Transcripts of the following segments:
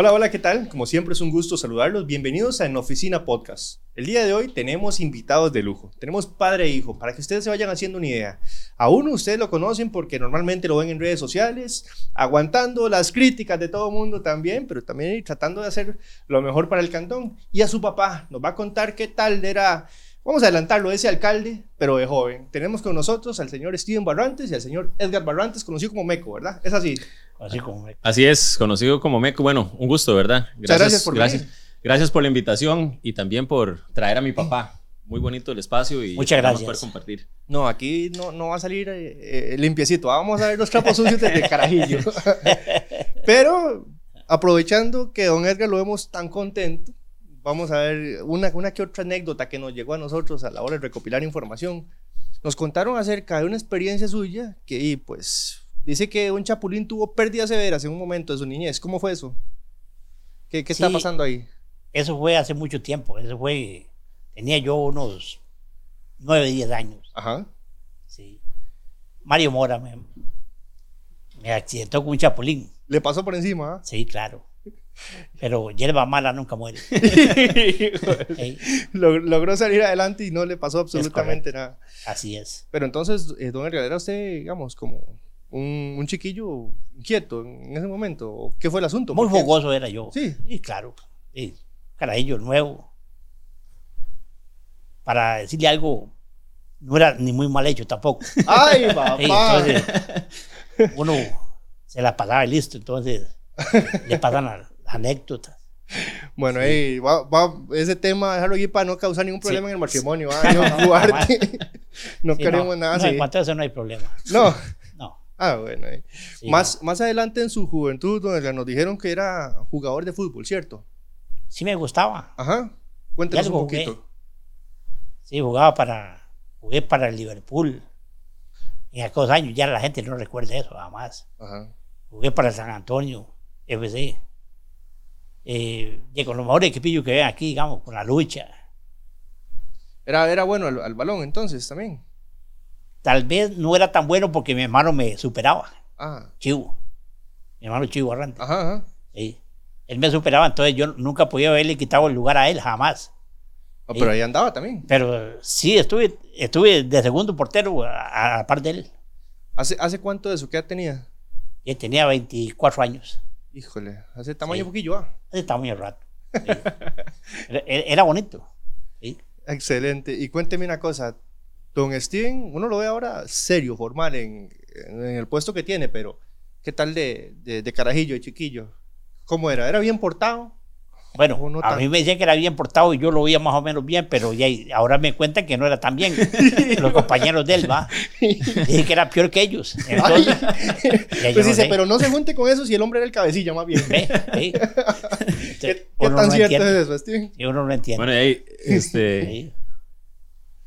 Hola, hola, ¿qué tal? Como siempre es un gusto saludarlos. Bienvenidos a En Oficina Podcast. El día de hoy tenemos invitados de lujo. Tenemos padre e hijo, para que ustedes se vayan haciendo una idea. A uno ustedes lo conocen porque normalmente lo ven en redes sociales, aguantando las críticas de todo el mundo también, pero también tratando de hacer lo mejor para el cantón. Y a su papá nos va a contar qué tal era Vamos a adelantarlo, ese alcalde, pero de joven. Tenemos con nosotros al señor Steven Barrantes y al señor Edgar Barrantes, conocido como Meco, ¿verdad? Es así. Así como Meco. Así es, conocido como Meco. Bueno, un gusto, ¿verdad? Gracias, gracias por gracias, gracias por la invitación y también por traer a mi papá. Muy bonito el espacio y Muchas gracias. poder compartir. No, aquí no, no va a salir eh, eh, limpiecito. Vamos a ver los trapos sucios desde carajillo. pero aprovechando que don Edgar lo vemos tan contento, vamos a ver una, una que otra anécdota que nos llegó a nosotros a la hora de recopilar información. Nos contaron acerca de una experiencia suya que, pues, dice que un chapulín tuvo pérdidas severas en un momento de su niñez. ¿Cómo fue eso? ¿Qué, qué está pasando ahí? Eso fue hace mucho tiempo. Eso fue. Tenía yo unos 9, 10 años. Ajá. Sí. Mario Mora me, me accidentó con un chapulín. ¿Le pasó por encima? ¿ah? Sí, claro. Pero hierba mala nunca muere. Logró salir adelante y no le pasó absolutamente nada. Así es. Pero entonces, eh, don Edgar, ¿era usted, digamos, como un, un, chiquillo inquieto en ese momento? ¿Qué fue el asunto? Muy fogoso era yo. Sí. Y claro. Sí. Carajillo nuevo. Para decirle algo, no era ni muy mal hecho tampoco. ¡Ay, papá! entonces, uno se la pasaba y listo. Entonces, le pasan las anécdotas. Bueno, sí. va, va, ese tema, dejarlo aquí para no causar ningún problema sí. en el matrimonio. ¿va? No, no, no queremos no, nada no, así. En cuanto a eso no hay problema. No. Ah, bueno. Eh. más, más adelante en su juventud, donde nos dijeron que era jugador de fútbol, ¿cierto? Sí me gustaba. Ajá. Cuéntanos un poquito. Jugué. Sí, jugaba para, jugué para el Liverpool. En aquellos años ya la gente no recuerda eso, jamás. Ajá. Jugué para San Antonio. FC. Eh, y con los mejores equipillos que ven aquí, digamos, con la lucha. Era, era bueno al, al, balón entonces también. Tal vez no era tan bueno porque mi hermano me superaba. Ah. Chivo. Mi hermano Chivo Arrante. Ajá, ajá. Sí. Él me superaba, entonces yo nunca podía haberle quitado el lugar a él, jamás. Oh, pero ahí andaba también. Pero sí, estuve, estuve de segundo portero a, a par de él. ¿Hace, ¿Hace cuánto de eso? ¿Qué edad tenía? Él tenía 24 años. Híjole, hace tamaño Sí. poquillo, ¿ah? Hace tamaño rato. Sí. era, era bonito. Sí. Excelente. Y cuénteme una cosa. Don Steven, uno lo ve ahora serio, formal en, en el puesto que tiene, pero ¿qué tal de, de, de carajillo, de chiquillo? ¿Cómo era? ¿Era bien portado? Bueno, ¿O no a mí me decían que era bien portado y yo lo veía más o menos bien, pero ya ahora me cuentan que no era tan bien. Los compañeros de él, va. Dije que era peor que ellos. Entonces, Pues no dice, pero no se junte con eso si el hombre era el cabecilla, más bien. Ve, ve. ¿Qué, qué tan no cierto entiende. es eso, Steven? Y uno no entiende. Bueno, y ahí, este, Sí.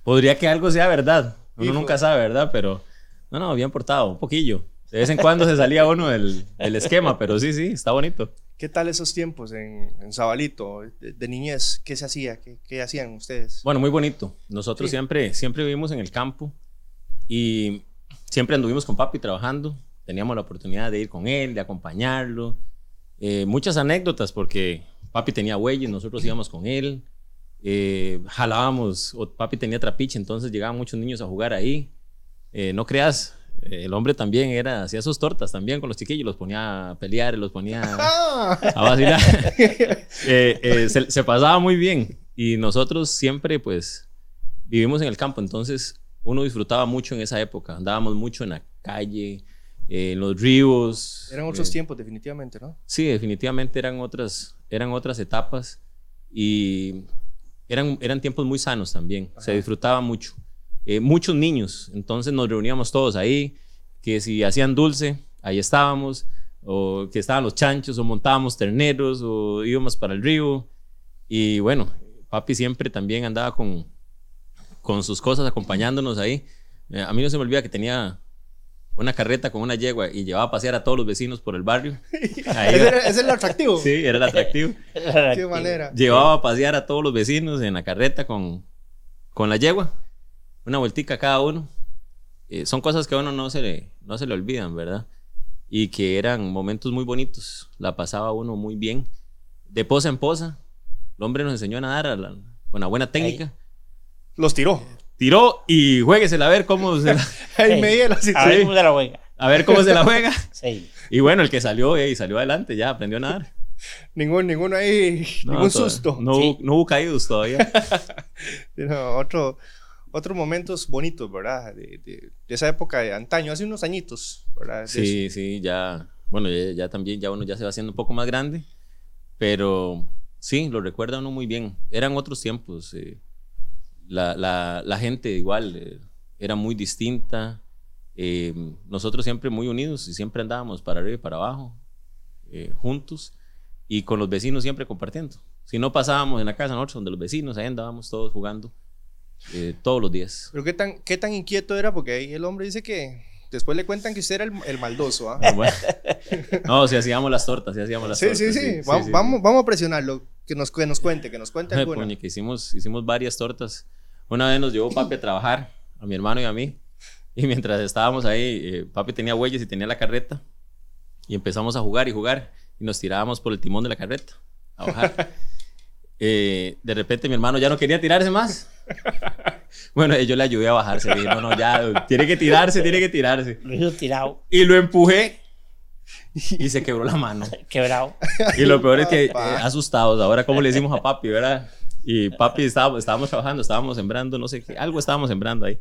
Podría que algo sea verdad. Uno Hijo. nunca sabe, ¿verdad? Pero, no, no, bien portado, un poquillo. De vez en cuando se salía uno del, del esquema, pero sí, sí, está bonito. ¿Qué tal esos tiempos en, en Zabalito, de, de niñez? ¿Qué se hacía? ¿Qué, qué hacían ustedes? Bueno, muy bonito. Nosotros Sí. siempre, siempre vivimos en el campo y siempre anduvimos con papi trabajando. Teníamos la oportunidad de ir con él, de acompañarlo. Eh, muchas anécdotas porque papi tenía bueyes, nosotros íbamos con él. Eh, jalábamos, o papi tenía trapiche, entonces llegaban muchos niños a jugar ahí. Eh, no creas, eh, el hombre también era, hacía sus tortas también con los chiquillos, los ponía a pelear, los ponía a vacilar. Eh, eh, se, se pasaba muy bien y nosotros siempre pues vivimos en el campo, entonces uno disfrutaba mucho en esa época, andábamos mucho en la calle, eh, en los ríos. Eran otros tiempos, definitivamente, ¿no? Sí, definitivamente eran otras, eran otras etapas y eran, eran tiempos muy sanos también, se disfrutaba mucho. Eh, muchos niños, entonces nos reuníamos todos ahí, que si hacían dulce, ahí estábamos, o que estaban los chanchos, o montábamos terneros, o íbamos para el río. Y bueno, papi siempre también andaba con, con sus cosas acompañándonos ahí. Eh, a mí no se me olvida que tenía una carreta con una yegua y llevaba a pasear a todos los vecinos por el barrio. Ahí Ese, era- ese es el atractivo. Sí, era el atractivo. Qué manera. Llevaba a pasear a todos los vecinos en la carreta con, con la yegua. Una vueltica cada uno. Eh, son cosas que a uno no se, le, no se le olvidan, ¿verdad? Y que eran momentos muy bonitos. La pasaba uno muy bien. de posa en posa. El hombre nos enseñó a nadar a la- con una buena técnica. Los tiró. Tiró y jueguesela a ver cómo se la, Ahí Sí. media la A ver cómo se la juega. a ver cómo se la juega. Sí. Y bueno, el que salió eh, y salió adelante ya aprendió a nadar. Ningún, ninguno ahí, No, ningún to- susto. No, Sí. hubo- no hubo caídos todavía. No, otro, otros momentos bonitos, ¿verdad? De, de- de esa época de antaño, hace unos añitos, ¿verdad? De Sí, sí, ya. Bueno, ya, ya también, ya uno ya se va haciendo un poco más grande. Pero sí, lo recuerda uno muy bien. Eran otros tiempos. eh, la, la, la gente igual eh, era muy distinta. eh, nosotros siempre muy unidos y siempre andábamos para arriba y para abajo, eh, juntos. Y con los vecinos siempre compartiendo. Si no pasábamos en la casa nosotros, donde los vecinos, ahí andábamos todos jugando eh, todos los días. Pero qué tan, qué tan inquieto era, porque ahí el hombre dice que después le cuentan que usted era el, el maldoso, ¿ah? Bueno. No, si hacíamos las tortas, si hacíamos las Sí, tortas. sí, sí, sí, Vamos, sí. vamos, vamos a presionarlo, que nos, que nos cuente, que nos cuente alguna. puñe, que hicimos, hicimos varias tortas. Una vez nos llevó papi a trabajar, a mi hermano y a mí. Y mientras estábamos ahí, eh, papi tenía huellas y tenía la carreta. Y empezamos a jugar y jugar. Y nos tirábamos por el timón de la carreta a bajar. Eh, de repente mi hermano ya no quería tirarse más. Bueno, eh, yo le ayudé a bajarse. Le dije, no, no, ya, tiene que tirarse, tiene que tirarse. Lo hizo tirado, Y lo empujé. Y se quebró la mano. quebrado. Y lo peor es que eh, asustados, ahora cómo le decimos a papi, ¿verdad? Y papi estábamos, estábamos trabajando, estábamos sembrando, no sé qué, algo estábamos sembrando ahí.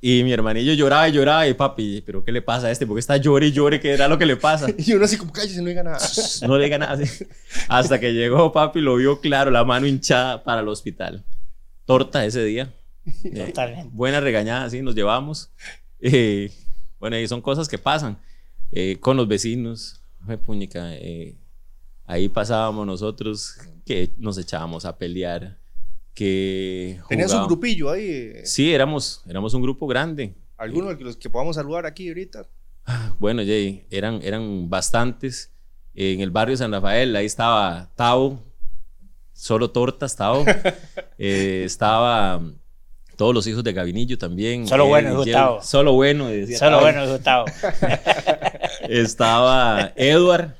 Y mi hermanillo lloraba y lloraba y papi, pero ¿qué le pasa a este? Porque está llore y llore, ¿qué era lo que le pasa? Y uno así como, cállese, no diga nada. No le diga nada así. Hasta que llegó papi, lo vio claro, la mano hinchada para el hospital. Torta ese día. Eh, Totalmente. buena regañada, sí, nos llevamos. Eh, bueno, y son cosas que pasan eh, con los vecinos. Ay, puñica, eh, ahí pasábamos nosotros que nos echábamos a pelear, que su jugábamos- grupillo ahí. eh, Sí, éramos, éramos un grupo grande. Algunos de los que podamos saludar aquí ahorita. Bueno, Jay, eran, eran bastantes. En el barrio San Rafael, ahí estaba Tavo, solo tortas, Tavo. Eh, estaba mm, todos los hijos de Gabinillo también. Solo él bueno, y dijo Jerry. Tavo. Solo bueno, decía Solo Tavo. bueno, Gustavo. Estaba Edward,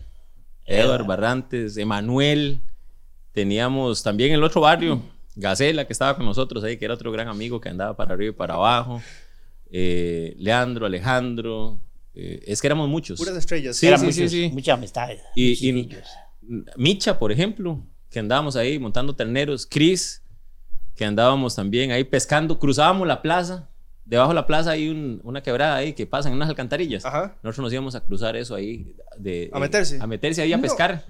Edward Barrantes, Emanuel. Teníamos también el otro barrio, Gacela, que estaba con nosotros ahí, que era otro gran amigo que andaba para arriba y para abajo. Eh, Leandro, Alejandro. eh, es que éramos muchos. Puras estrellas. Sí, sí, muchos, sí. Muchas amistades. Y- muchos y- niños. Micha, por ejemplo, que andábamos ahí montando terneros. Chris, que andábamos también ahí pescando. Cruzábamos la plaza. Debajo de la plaza hay un- una quebrada ahí que pasan unas alcantarillas. Ajá. Nosotros nos íbamos a cruzar eso ahí. De, ¿A meterse? A meterse ahí a No. pescar.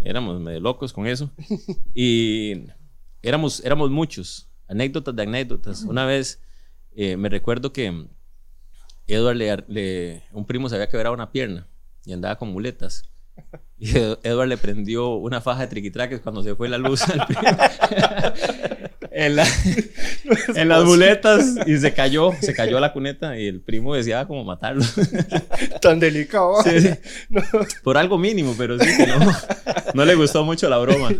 Éramos medio locos con eso. y éramos, éramos muchos. Anécdotas de anécdotas. Una vez eh, me recuerdo que Edward, le, le- un primo se había quebrado una pierna y andaba con muletas. Y Ed- Edward le prendió una faja de triquitraques cuando se fue la luz al primo. En, la- en las muletas y se cayó, se cayó a la cuneta y el primo deseaba como matarlo. Tan delicado. Por algo mínimo, pero sí que no, no le gustó mucho la broma.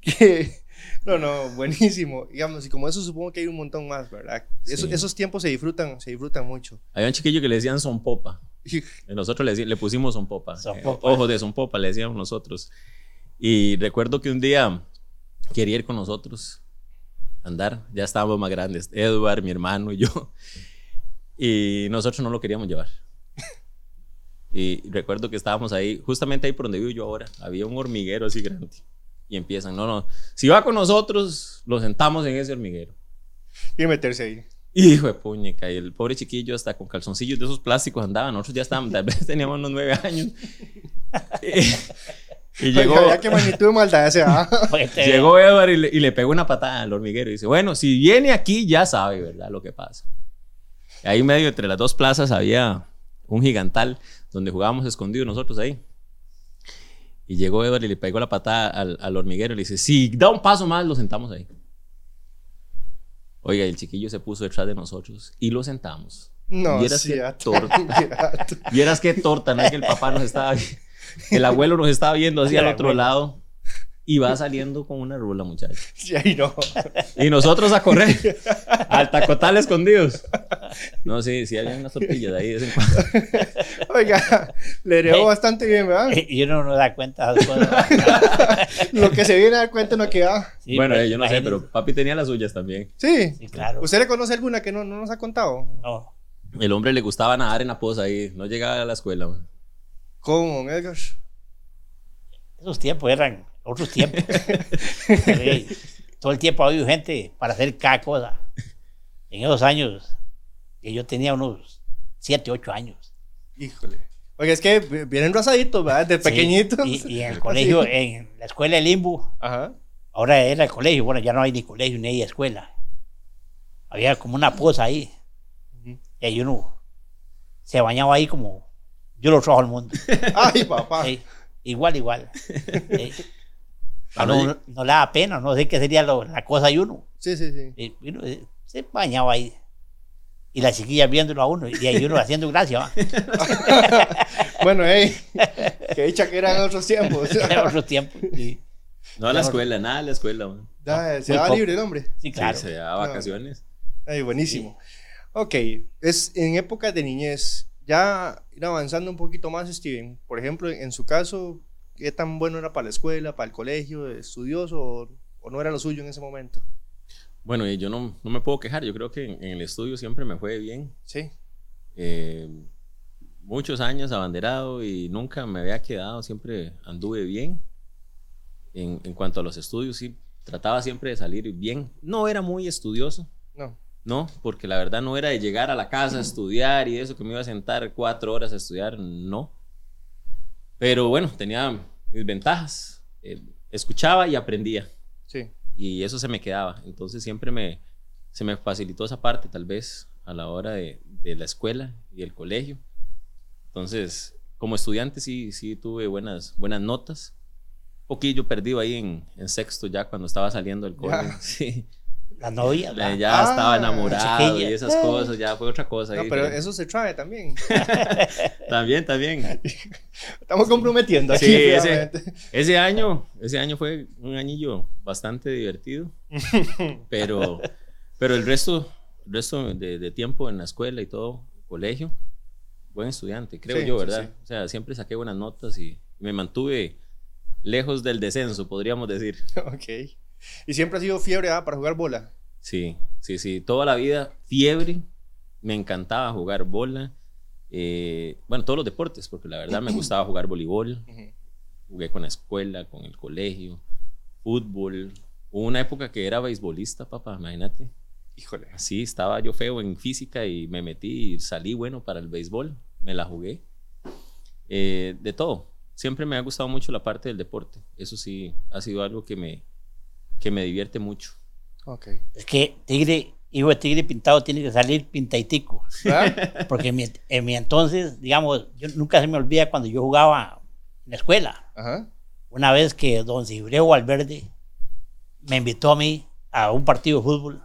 Que- No, no, buenísimo. Digamos, y como eso supongo que hay un montón más, ¿verdad? Eso- Sí. Esos tiempos se disfrutan, se disfrutan mucho. Había un chiquillo que le decían son popa. Nosotros le, le pusimos son popa. Son Eh, popa. Ojos de son popa, le decíamos nosotros. Y recuerdo que un día quería ir con nosotros andar. Ya estábamos más grandes. Edward, mi hermano y yo. Y nosotros no lo queríamos llevar. Y recuerdo que estábamos ahí, justamente ahí por donde vivo yo ahora. Había un hormiguero así grande. Y empiezan, no, no. Si va con nosotros, lo sentamos en ese hormiguero. Y meterse ahí. Hijo de puñeca, y el pobre chiquillo hasta con calzoncillos de esos plásticos andaba, nosotros ya estábamos, tal vez teníamos unos nueve años. y, llegó, Oiga, qué magnitud de maldad ese, ¿ah? Este, llegó Edward y le, y le pegó una patada al hormiguero y dice, bueno, si viene aquí ya sabe, ¿verdad? Lo que pasa. Y ahí medio entre las dos plazas había un gigantal donde jugábamos escondidos nosotros ahí. Y llegó Edward y le pegó la patada al, al hormiguero y le dice, si da un paso más, lo sentamos ahí. Oiga, el chiquillo se puso detrás de nosotros y lo sentamos. No, Vieras sí, qué torta. ya. Vieras qué torta, no es que el papá nos estaba el abuelo nos estaba viendo así El al otro abuelo. lado y va saliendo con una rula, muchacho. Sí, ahí no. Y nosotros a correr, al tacotal escondidos. No, sí, sí, había unas tortillas ahí de vez en cuando. Oiga, le heredó bastante bien, ¿verdad? Y uno no da cuenta. Lo que se viene a dar cuenta no queda. Sí, bueno, pues, eh, yo no sé, imagínese. pero papi tenía las suyas también. Sí. Sí, claro. ¿Usted le conoce alguna que no, no nos ha contado? No. El hombre le gustaba nadar en la poza ahí, no llegaba a la escuela. man. ¿Cómo, don Edgar? Esos tiempos eran otros tiempos. Todo el tiempo ha habido gente para hacer cada cosa. En esos años, que yo tenía unos 7, 8 años. Híjole. Oiga, es que vienen rosaditos, ¿verdad? De Sí, pequeñitos. y, y en el colegio, en la escuela de Limbo, Ajá. ahora era el colegio, bueno, ya no hay ni colegio ni hay escuela. Había como una poza ahí. Ujú. Y ahí uno se bañaba ahí como yo lo trajo al mundo. Ay, papá. Sí, igual, igual. Sí. Ah, no, no, le da pena, no sé qué sería lo- la cosa de uno. Sí, sí, sí. Y uno, eh, se bañaba ahí. Y la chiquilla viéndolo a uno, y ahí uno haciendo gracia. ¿va? Bueno, hey, que dicha que eran otros tiempos. Era otro tiempo. Sí, No a la escuela, nada a la escuela. man. Ya, se Muy daba libre el hombre. sí, claro. Sí, se daba vacaciones. Ay, buenísimo. Ok, es en épocas de niñez, ya ir avanzando un poquito más, Steven. Por ejemplo, en su caso, ¿qué tan bueno era para la escuela, para el colegio, estudioso o, o no era lo suyo en ese momento? Bueno, yo no, no me puedo quejar, yo creo que en, en el estudio siempre me fue bien. Sí. Eh, muchos años abanderado y nunca me había quedado, siempre anduve bien. En, en cuanto a los estudios, sí, trataba siempre de salir bien. No era muy estudioso, No. porque la verdad no era de llegar a la casa a estudiar y eso, que me iba a sentar cuatro horas a estudiar, no. Pero bueno, tenía mis ventajas. Eh, escuchaba y aprendía Sí. y eso se me quedaba. Entonces siempre me, se me facilitó esa parte tal vez a la hora de, de la escuela y el colegio. Entonces, como estudiante sí, sí tuve buenas, buenas notas. Un poquillo perdido ahí en, en sexto ya cuando estaba saliendo del cole. Ya. Sí. La novia. Ya, ¿va? ya Ah, estaba enamorado y esas cosas, ya fue otra cosa. No, pero eso se trae también. También, también. Estamos comprometiendo aquí. Sí, ese, ese año, ese año fue un añillo bastante divertido, pero, pero el resto, el resto de, de tiempo en la escuela y todo, colegio, buen estudiante, creo Sí, yo, sí, ¿verdad? sí. O sea, siempre saqué buenas notas y me mantuve lejos del descenso, podríamos decir. ok. Y siempre ha sido fiebre ah, para jugar bola. Sí, sí, sí, toda la vida fiebre, me encantaba jugar bola, eh, bueno, todos los deportes, porque la verdad me gustaba jugar voleibol, jugué con la escuela, con el colegio, fútbol. Hubo una época que era beisbolista, papá, imagínate. Híjole. Así estaba yo feo en física y me metí y salí bueno para el béisbol. Me la jugué. Eh, de todo. Siempre me ha gustado mucho la parte del deporte. Eso sí, ha sido algo que me, que me divierte mucho. Es que tigre, hijo de tigre pintado tiene que salir pintaditico. ¿Verdad? Porque en mi, en mi entonces, digamos, yo nunca se me olvida cuando yo jugaba en la escuela. Ajá. Una vez que don Cibreo Valverde me invitó a mí a un partido de fútbol.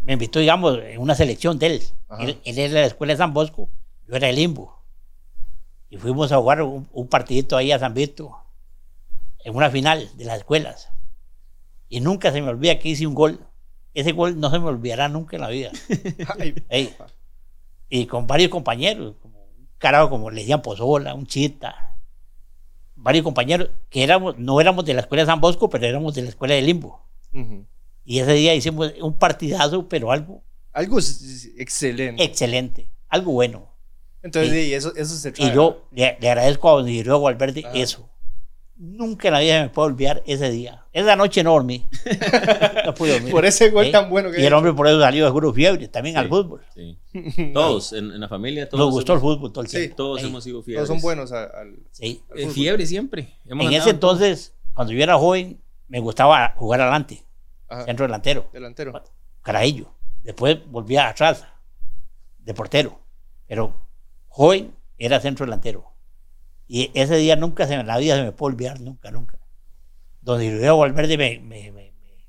Me invitó, digamos, en una selección de él. Él, él era de la escuela de San Bosco, yo era de Limbo. Y fuimos a jugar un, un partidito ahí a San Vito, en una final de las escuelas. Y nunca se me olvida que hice un gol. Ese gol no se me olvidará nunca en la vida. Ey, y con varios compañeros, como un carajo como le decían Pozola, un chita, varios compañeros que éramos, no éramos de la escuela de San Bosco, pero éramos de la escuela de Limbo. ujú. Y ese día hicimos un partidazo, pero algo Algo excelente. excelente, algo bueno. Entonces, y- sí, eso, eso se trae. Y yo le, le agradezco a don Isidro Valverde Ajá. eso. Nunca en la vida me puedo olvidar ese día. Esa noche no dormí. No pude dormir. Por ese gol ¿Eh? tan bueno que Y el hombre por eso salió de seguro fiebre, también al Sí. fútbol. Sí. Todos, en, en la familia, todos. Nos gustó el hemos, fútbol todo el Sí, tiempo. Todos Ey, hemos sido Todos fiebres. son buenos a- al, sí. al Eh, fútbol. fiebre siempre. Hemos En ese en todo. entonces, cuando yo era joven, me gustaba jugar adelante, Ajá. centro delantero, Delantero. carajillo. Después volvía atrás, de portero. Pero joven era centro delantero. Y ese día nunca se, en la vida se me puede olvidar, nunca, nunca. Donde Isidro Valverde me, me, me, me-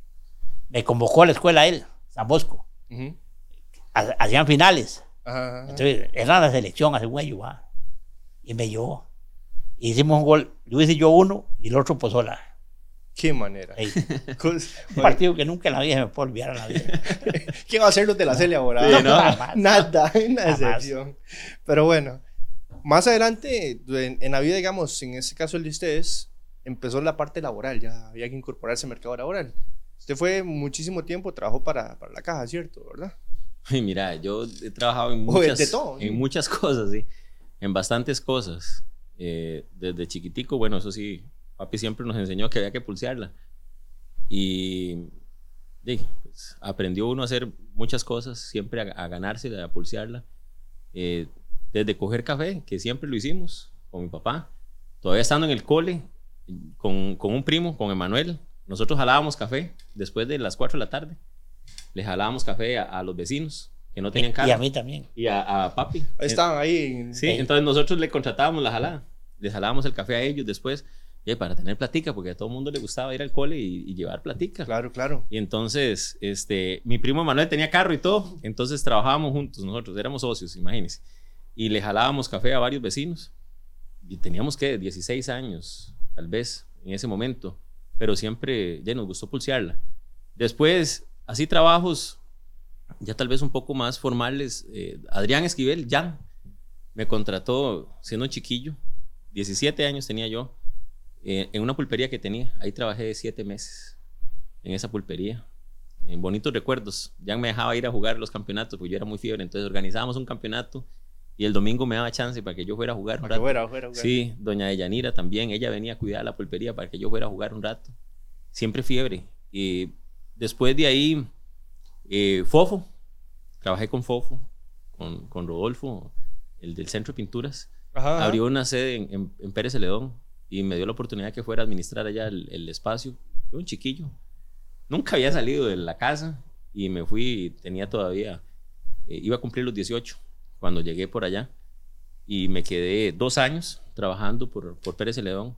me convocó a la escuela él, San Bosco. Ujú. Ha- Hacían finales. Ajá, ajá. Entonces, era la selección hace un año, va. Y me llevó. Hicimos un gol. Yo hice yo uno y el otro Pozola. Qué manera. Un partido que nunca en la vida se me puede olvidar en la vida. ¿Qué va a hacer los de la Celia ahora? Sí, ¿no? Jamás. Nada, una Jamás. decepción. Pero bueno, más adelante, en, en la vida, digamos, en este caso el de ustedes, empezó la parte laboral, ya había que incorporarse al mercado laboral. Usted fue muchísimo tiempo, trabajó para, para la caja, ¿cierto? ¿Verdad? Ay, mira, yo he trabajado en muchas, de todo, sí. en muchas cosas, sí. En bastantes cosas. Eh, desde chiquitico, bueno, eso sí, papi siempre nos enseñó que había que pulsearla. Y sí, pues, aprendió uno a hacer muchas cosas, siempre a, a ganarse, a pulsearla. Eh, desde coger café, que siempre lo hicimos con mi papá. Todavía estando en el cole, con, con un primo, con Emanuel, nosotros jalábamos café después de las 4 de la tarde. Le jalábamos café a, a los vecinos que no tenían carro. Y a mí también. Y a, a papi. Ahí estaban ahí. en- Sí, entonces nosotros le contratábamos la jalada. Les jalábamos el café a ellos después eh, para tener platica, porque a todo el mundo le gustaba ir al cole y, y llevar platica. Claro, claro. Y entonces, este, mi primo Manuel tenía carro y todo, entonces trabajábamos juntos nosotros, éramos socios, imagínense. Y le jalábamos café a varios vecinos. Y teníamos que 16 años, tal vez, en ese momento, pero siempre ya nos gustó pulsearla. Después, así trabajos ya tal vez un poco más formales. eh, Adrián Esquivel, Jan, me contrató siendo chiquillo, 17 años tenía yo, eh, en una pulpería que tenía. Ahí trabajé siete meses en esa pulpería. En bonitos recuerdos. Jan me dejaba ir a jugar los campeonatos, porque yo era muy fiebre. Entonces organizábamos un campeonato y el domingo me daba chance para que yo fuera a jugar. un Para que rato. fuera, fuera, fuera. Sí, doña Deyanira también, ella venía a cuidar la pulpería para que yo fuera a jugar un rato. Siempre fiebre. Y después de ahí, eh, Fofo, trabajé con Fofo, con, con Rodolfo, el del Centro de Pinturas. Ajá. Abrió una sede en, en- en Pérez Celedón y me dio la oportunidad que fuera a administrar allá el, el espacio. Yo, un chiquillo, nunca había salido de la casa y me fui, tenía todavía, eh, iba a cumplir los 18 cuando llegué por allá y me quedé dos años trabajando por, por Pérez Celedón.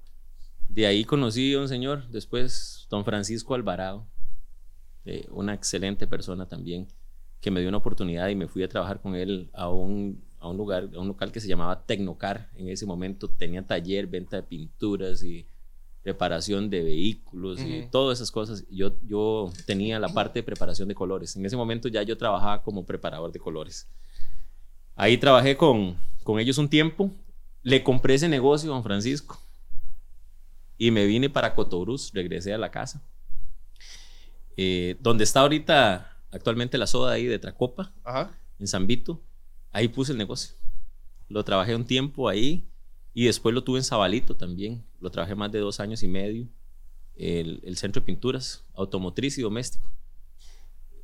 De ahí conocí a un señor, después don Francisco Alvarado, eh, una excelente persona también, que me dio una oportunidad y me fui a trabajar con él a un, a un lugar, a un local que se llamaba Tecnocar. En ese momento tenía taller, venta de pinturas y preparación de vehículos y todas esas cosas. Yo, yo tenía la parte de preparación de colores. En ese momento ya yo trabajaba como preparador de colores. Ahí trabajé con, con ellos un tiempo. Le compré ese negocio a don Francisco y me vine para Cotobruz, regresé a la casa. Eh, donde está ahorita actualmente la soda ahí de Tracopa, Ajá. en San Vito, ahí puse el negocio. Lo trabajé un tiempo ahí y después lo tuve en Zabalito también. Lo trabajé más de dos años y medio. El, el centro de pinturas, automotriz y doméstico.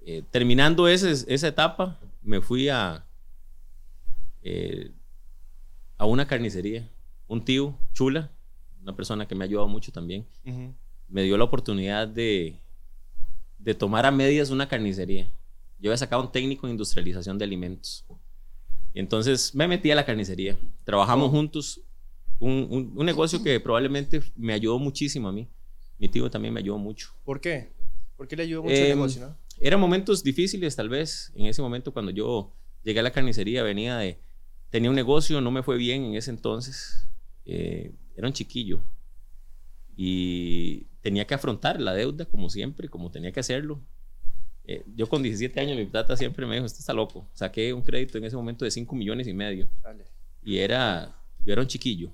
Eh, terminando ese- esa etapa, me fui a, eh, a una carnicería. Un tío, Chula, una persona que me ha ayudado mucho también, me dio la oportunidad de, de tomar a medias una carnicería. Yo había sacado un técnico en industrialización de alimentos. Y entonces me metí a la carnicería. Trabajamos juntos. Un, un- un negocio que probablemente me ayudó muchísimo a mí. Mi tío también me ayudó mucho. ¿Por qué? ¿Por qué le ayudó mucho el Em, negocio, no? Eran momentos difíciles, tal vez. En ese momento, cuando yo llegué a la carnicería, venía de. Tenía un negocio, no me fue bien en ese entonces. Eh, era un chiquillo. Y tenía que afrontar la deuda, como siempre, como tenía que hacerlo. Eh, yo con 17 años, mi tata siempre me dijo: Usted está loco. Saqué un crédito en ese momento de 5 millones y medio. Dale. Y era. Yo era un chiquillo.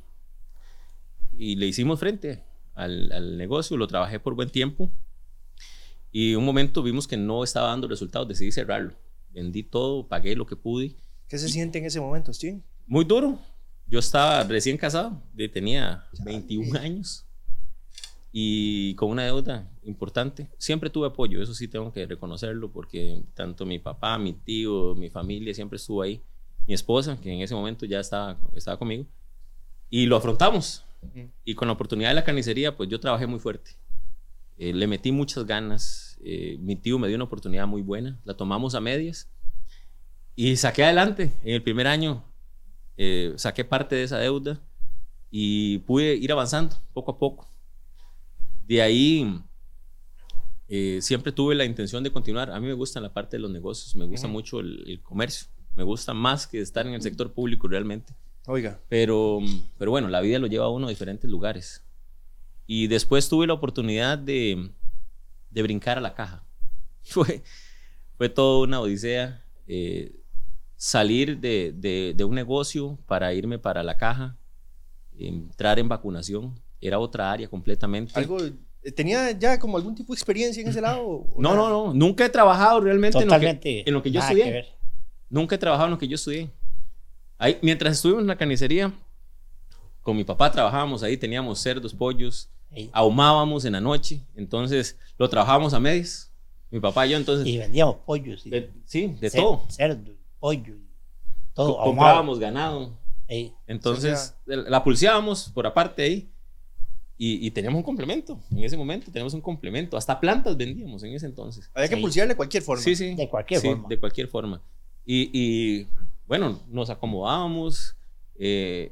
Y le hicimos frente al, al negocio, lo trabajé por buen tiempo. Y un momento vimos que no estaba dando resultados, decidí cerrarlo. Vendí todo, pagué lo que pude. ¿Qué se siente en ese momento, Steven? Muy duro. Yo estaba recién casado, tenía 21 años y con una deuda importante. Siempre tuve apoyo, eso sí tengo que reconocerlo, porque tanto mi papá, mi tío, mi familia siempre estuvo ahí. Mi esposa, que en ese momento ya estaba, estaba conmigo, y lo afrontamos. Y con la oportunidad de la carnicería, pues yo trabajé muy fuerte. Eh, le metí muchas ganas. eh, mi tío me dio una oportunidad muy buena. La tomamos a medias. Y saqué adelante. En el primer año eh, saqué parte de esa deuda y pude ir avanzando poco a poco. De ahí eh, siempre tuve la intención de continuar. A mí me gusta la parte de los negocios, me gusta Ujú. mucho el, el comercio. Me gusta más que estar en el sector público realmente. Oiga. Pero, pero bueno, la vida lo lleva a uno a diferentes lugares. Y después tuve la oportunidad de, de brincar a la caja. Fue, fue toda una odisea. eh, salir de, de- de un negocio para irme para la caja, entrar en vacunación, era otra área completamente. Algo, eh, ¿Tenía ya como algún tipo de experiencia en ese lado? No, nada? no, no, nunca he trabajado realmente en lo, que, Totalmente. en lo que yo estudié. que ver. Nunca he trabajado en lo que yo estudié. Ahí, mientras estuvimos en la carnicería, con mi papá trabajábamos ahí, teníamos cerdos, pollos, Sí. ahumábamos en la noche, entonces lo trabajábamos a medias, mi papá y yo, entonces, Y vendíamos pollos. Y de- sí, de cer- todo. Cerdo, pollo, y todo. Ahumado. Comprábamos ganado, Sí. entonces la pulseábamos por aparte ahí y, y teníamos un complemento, en ese momento teníamos un complemento, hasta plantas vendíamos en ese entonces. Había que Sí. pulsearle de cualquier forma. Sí, sí. De cualquier Sí, forma. De cualquier forma. Y, y, bueno, nos acomodábamos. eh,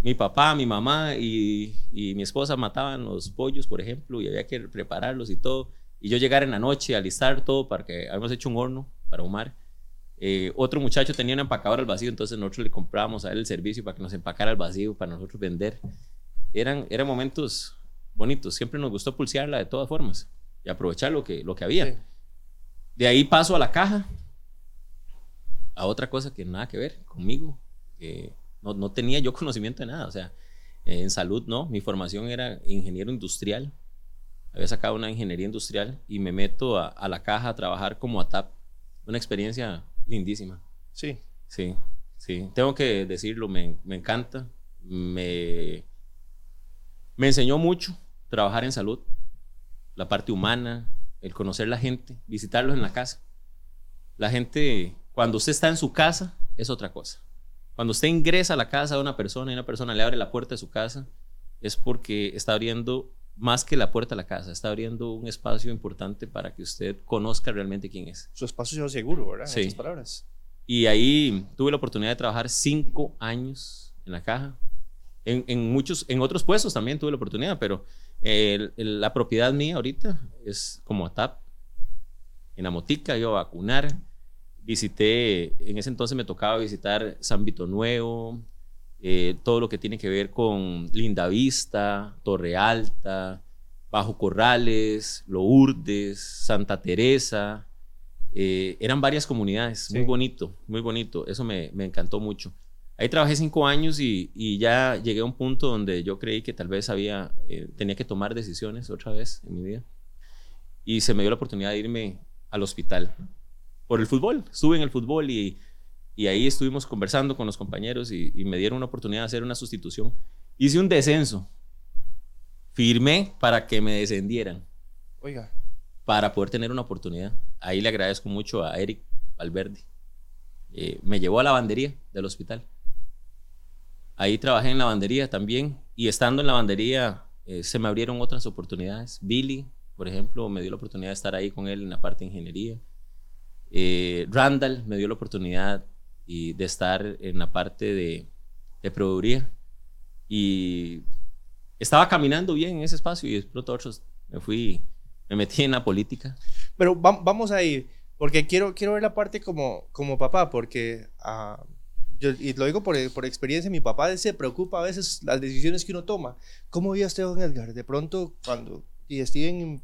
mi papá, mi mamá y, y mi esposa mataban los pollos, por ejemplo, y había que prepararlos y todo. Y yo llegar en la noche a alistar todo para que habíamos hecho un horno para ahumar. Eh, otro muchacho tenía una empacadora al vacío, entonces nosotros le comprábamos a él el servicio para que nos empacara al vacío para nosotros vender. Eran, eran momentos bonitos. Siempre nos gustó pulsearla de todas formas y aprovechar lo que, lo que había. Sí. De ahí paso a la caja, a otra cosa que nada que ver conmigo. que no, no tenía yo conocimiento de nada, o sea, en salud no, mi formación era ingeniero industrial. Había sacado una ingeniería industrial y me meto a, a la caja a trabajar como ATAP. Una experiencia lindísima. Sí. Sí, sí. Tengo que decirlo, me, me encanta. Me, me enseñó mucho trabajar en salud, la parte humana, el conocer la gente, visitarlos en la casa. La gente, cuando usted está en su casa, es otra cosa. Cuando usted ingresa a la casa de una persona y una persona le abre la puerta de su casa, es porque está abriendo más que la puerta de la casa, está abriendo un espacio importante para que usted conozca realmente quién es. Su espacio seguro, ¿verdad? Sí. En otras palabras. Y ahí tuve la oportunidad de trabajar cinco años en la caja. En, en muchos, en otros puestos también tuve la oportunidad, pero el- el- la propiedad mía ahorita es como ATAP. En la motica iba a vacunar. Visité, en ese entonces me tocaba visitar San Vito Nuevo, eh, todo lo que tiene que ver con Lindavista, Torre Alta, Bajo Corrales, Lourdes, Santa Teresa. Eh, eran varias comunidades, Sí. muy bonito, muy bonito. Eso me, me encantó mucho. Ahí trabajé cinco años y, y ya llegué a un punto donde yo creí que tal vez había, eh, tenía que tomar decisiones otra vez en mi vida. Y se me dio la oportunidad de irme al hospital por el fútbol. Estuve en el fútbol y, y ahí estuvimos conversando con los compañeros y, y me dieron una oportunidad de hacer una sustitución. Hice un descenso. Firmé para que me descendieran Oiga. para poder tener una oportunidad. Ahí le agradezco mucho a Eric Valverde. Eh, me llevó a la lavandería del hospital. Ahí trabajé en la lavandería también y estando en la lavandería eh, se me abrieron otras oportunidades. Billy, por ejemplo, me dio la oportunidad de estar ahí con él en la parte de ingeniería. Eh, Randall me dio la oportunidad y de estar en la parte de, de proveeduría. Y estaba caminando bien en ese espacio y de pronto otros me fui, me metí en la política. Pero va- vamos a ir, porque quiero, quiero ver la parte como, como papá, porque, ah, yo, y lo digo por, por experiencia, mi papá se preocupa a veces las decisiones que uno toma. ¿Cómo vio usted, don Edgar? De pronto, cuando y Steven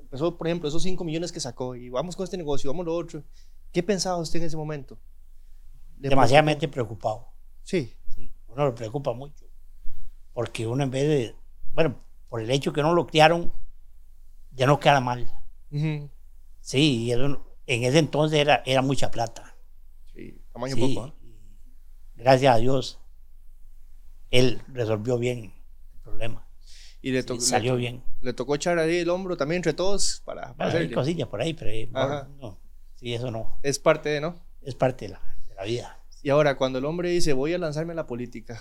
empezó, por ejemplo, esos 5 millones que sacó, y vamos con este negocio, vamos lo otro, ¿qué pensaba usted en ese momento? ¿Le Demasiadamente preocupado. Sí, Sí, uno le preocupa mucho. Porque uno en vez de, bueno, por el hecho que no lo criaron, ya no queda mal. Sí, y eso- en ese entonces era, era mucha plata. sí, tamaño Sí, poco. y gracias a Dios, él resolvió bien el problema. Y le, Sí, tocó salió le, bien. le tocó echar ahí el hombro también entre todos para, para Bueno, hay hacerle. cosillas por ahí, pero eh, no. Sí, eso no. Es parte de, ¿no? Es parte de la, la vida. Y ahora, cuando el hombre dice, voy a lanzarme a la política,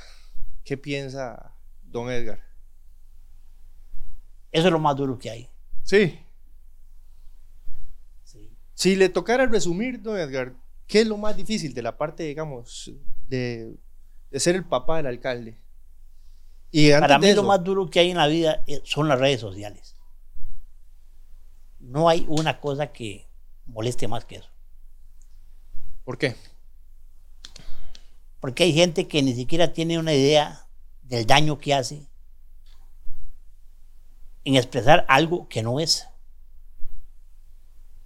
¿qué piensa don Edgar? Eso es lo más duro que hay. Sí. Sí. Si le tocara resumir, don Edgar, ¿qué es lo más difícil de la parte, digamos, de, de ser el papá del alcalde? Y Para mí lo más duro que hay en la vida eh, son las redes sociales. No hay una cosa que moleste más que eso. ¿Por qué? Porque hay gente que ni siquiera tiene una idea del daño que hace en expresar algo que no es.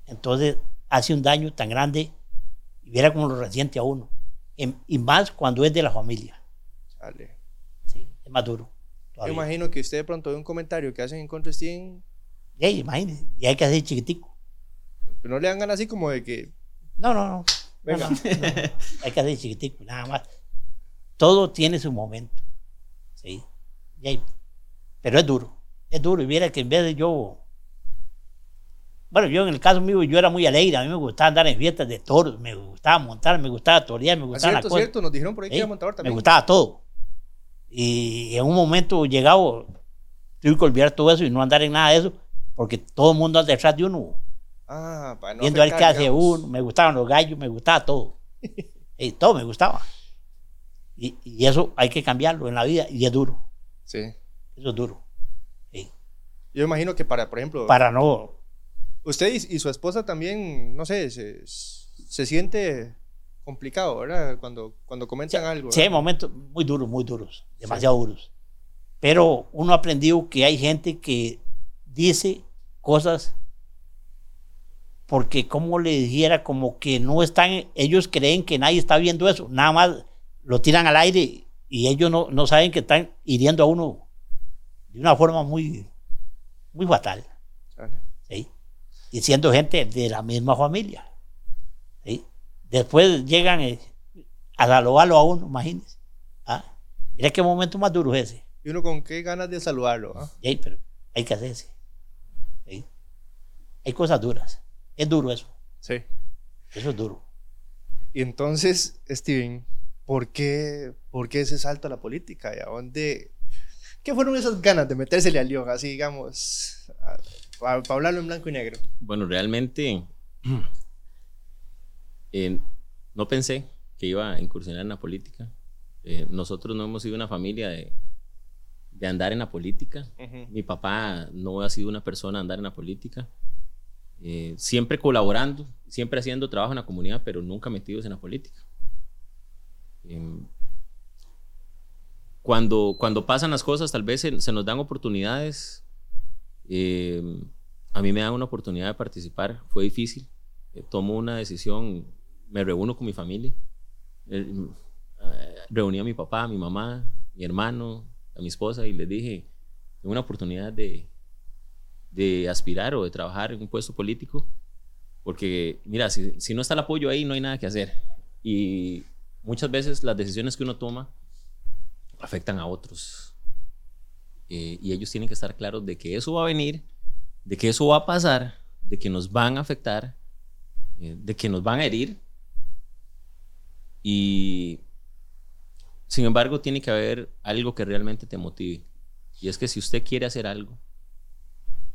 Entonces hace un daño tan grande y viera como lo resiente a uno. En- y más cuando es de la familia. Chale. Sí, es más duro. Yo todavía. imagino que usted de pronto ve un comentario que hacen en contra de Steven, Ey, imagínese, y hay que hacer chiquitico. pero no le dan ganas así como de que, No, no, no. Venga. No, no. Hay que hacer chiquitico, nada más. Todo tiene su momento. Sí. Hay- pero es duro. Es duro. Y viera que en vez de yo. Bueno, yo en el caso mío, yo era muy alegre. A mí me gustaba andar en fiestas de toros. Me gustaba montar, me gustaba torear, me "Ah, gustaba la cierto, cierto, nos dijeron por ahí que era montador me también. gustaba todo. Y en un momento llegado, tuve que olvidar todo eso y no andar en nada de eso, porque todo el mundo detrás de uno, Ah, para no viendo a ver qué afectar, hace uno. Me gustaban los gallos, me gustaba todo. Y todo me gustaba. Y, y eso hay que cambiarlo en la vida y es duro. Sí. Eso es duro. Sí. Yo imagino que para, por ejemplo, Para no. usted y, y su esposa también, no sé, se, se siente complicado, ¿verdad? Cuando, cuando comentan algo. Sí, hay momentos muy duros, muy duros, demasiado duros. Pero uno ha aprendido que hay gente que dice cosas porque, como le dijera, como que no están, ellos creen que nadie está viendo eso, nada más lo tiran al aire y ellos no, no saben que están hiriendo a uno de una forma muy, muy fatal. ¿sí? Y siendo gente de la misma familia. ¿sí? Después llegan eh, a saludarlo a uno, imagínense. ¿ah? Mira qué momento más duro es ese. Y uno con qué ganas de saludarlo. ¿sí? Pero hay que hacerse. ¿sí? Hay cosas duras. Es duro eso. Sí. Eso es duro. Y entonces, Steven, ¿por qué, ¿por qué ese salto a la política? ¿Y a dónde? ¿Qué fueron esas ganas de metérsele al león, así digamos, para hablarlo en blanco y negro? Bueno, realmente eh, no pensé que iba a incursionar en la política. Eh, nosotros no hemos sido una familia de, de andar en la política. Mi papá no ha sido una persona a andar en la política. Eh, siempre colaborando, siempre haciendo trabajo en la comunidad, pero nunca metidos en la política. Em, cuando, cuando pasan las cosas, tal vez se, nos dan oportunidades. Eh, a mí me dan una oportunidad de participar. Fue difícil. Eh, tomo una decisión, me reúno con mi familia. Eh, eh, reuní a mi papá, a mi mamá, mi hermano, a mi esposa y les dije, tengo una oportunidad de, de aspirar o de trabajar en un puesto político. Porque, mira, si, si no está el apoyo ahí, no hay nada que hacer. Y muchas veces las decisiones que uno toma afectan a otros. Eh, y ellos tienen que estar claros de que eso va a venir, de que eso va a pasar, de que nos van a afectar, eh, de que nos van a herir. Y sin embargo, tiene que haber algo que realmente te motive. Y es que si usted quiere hacer algo,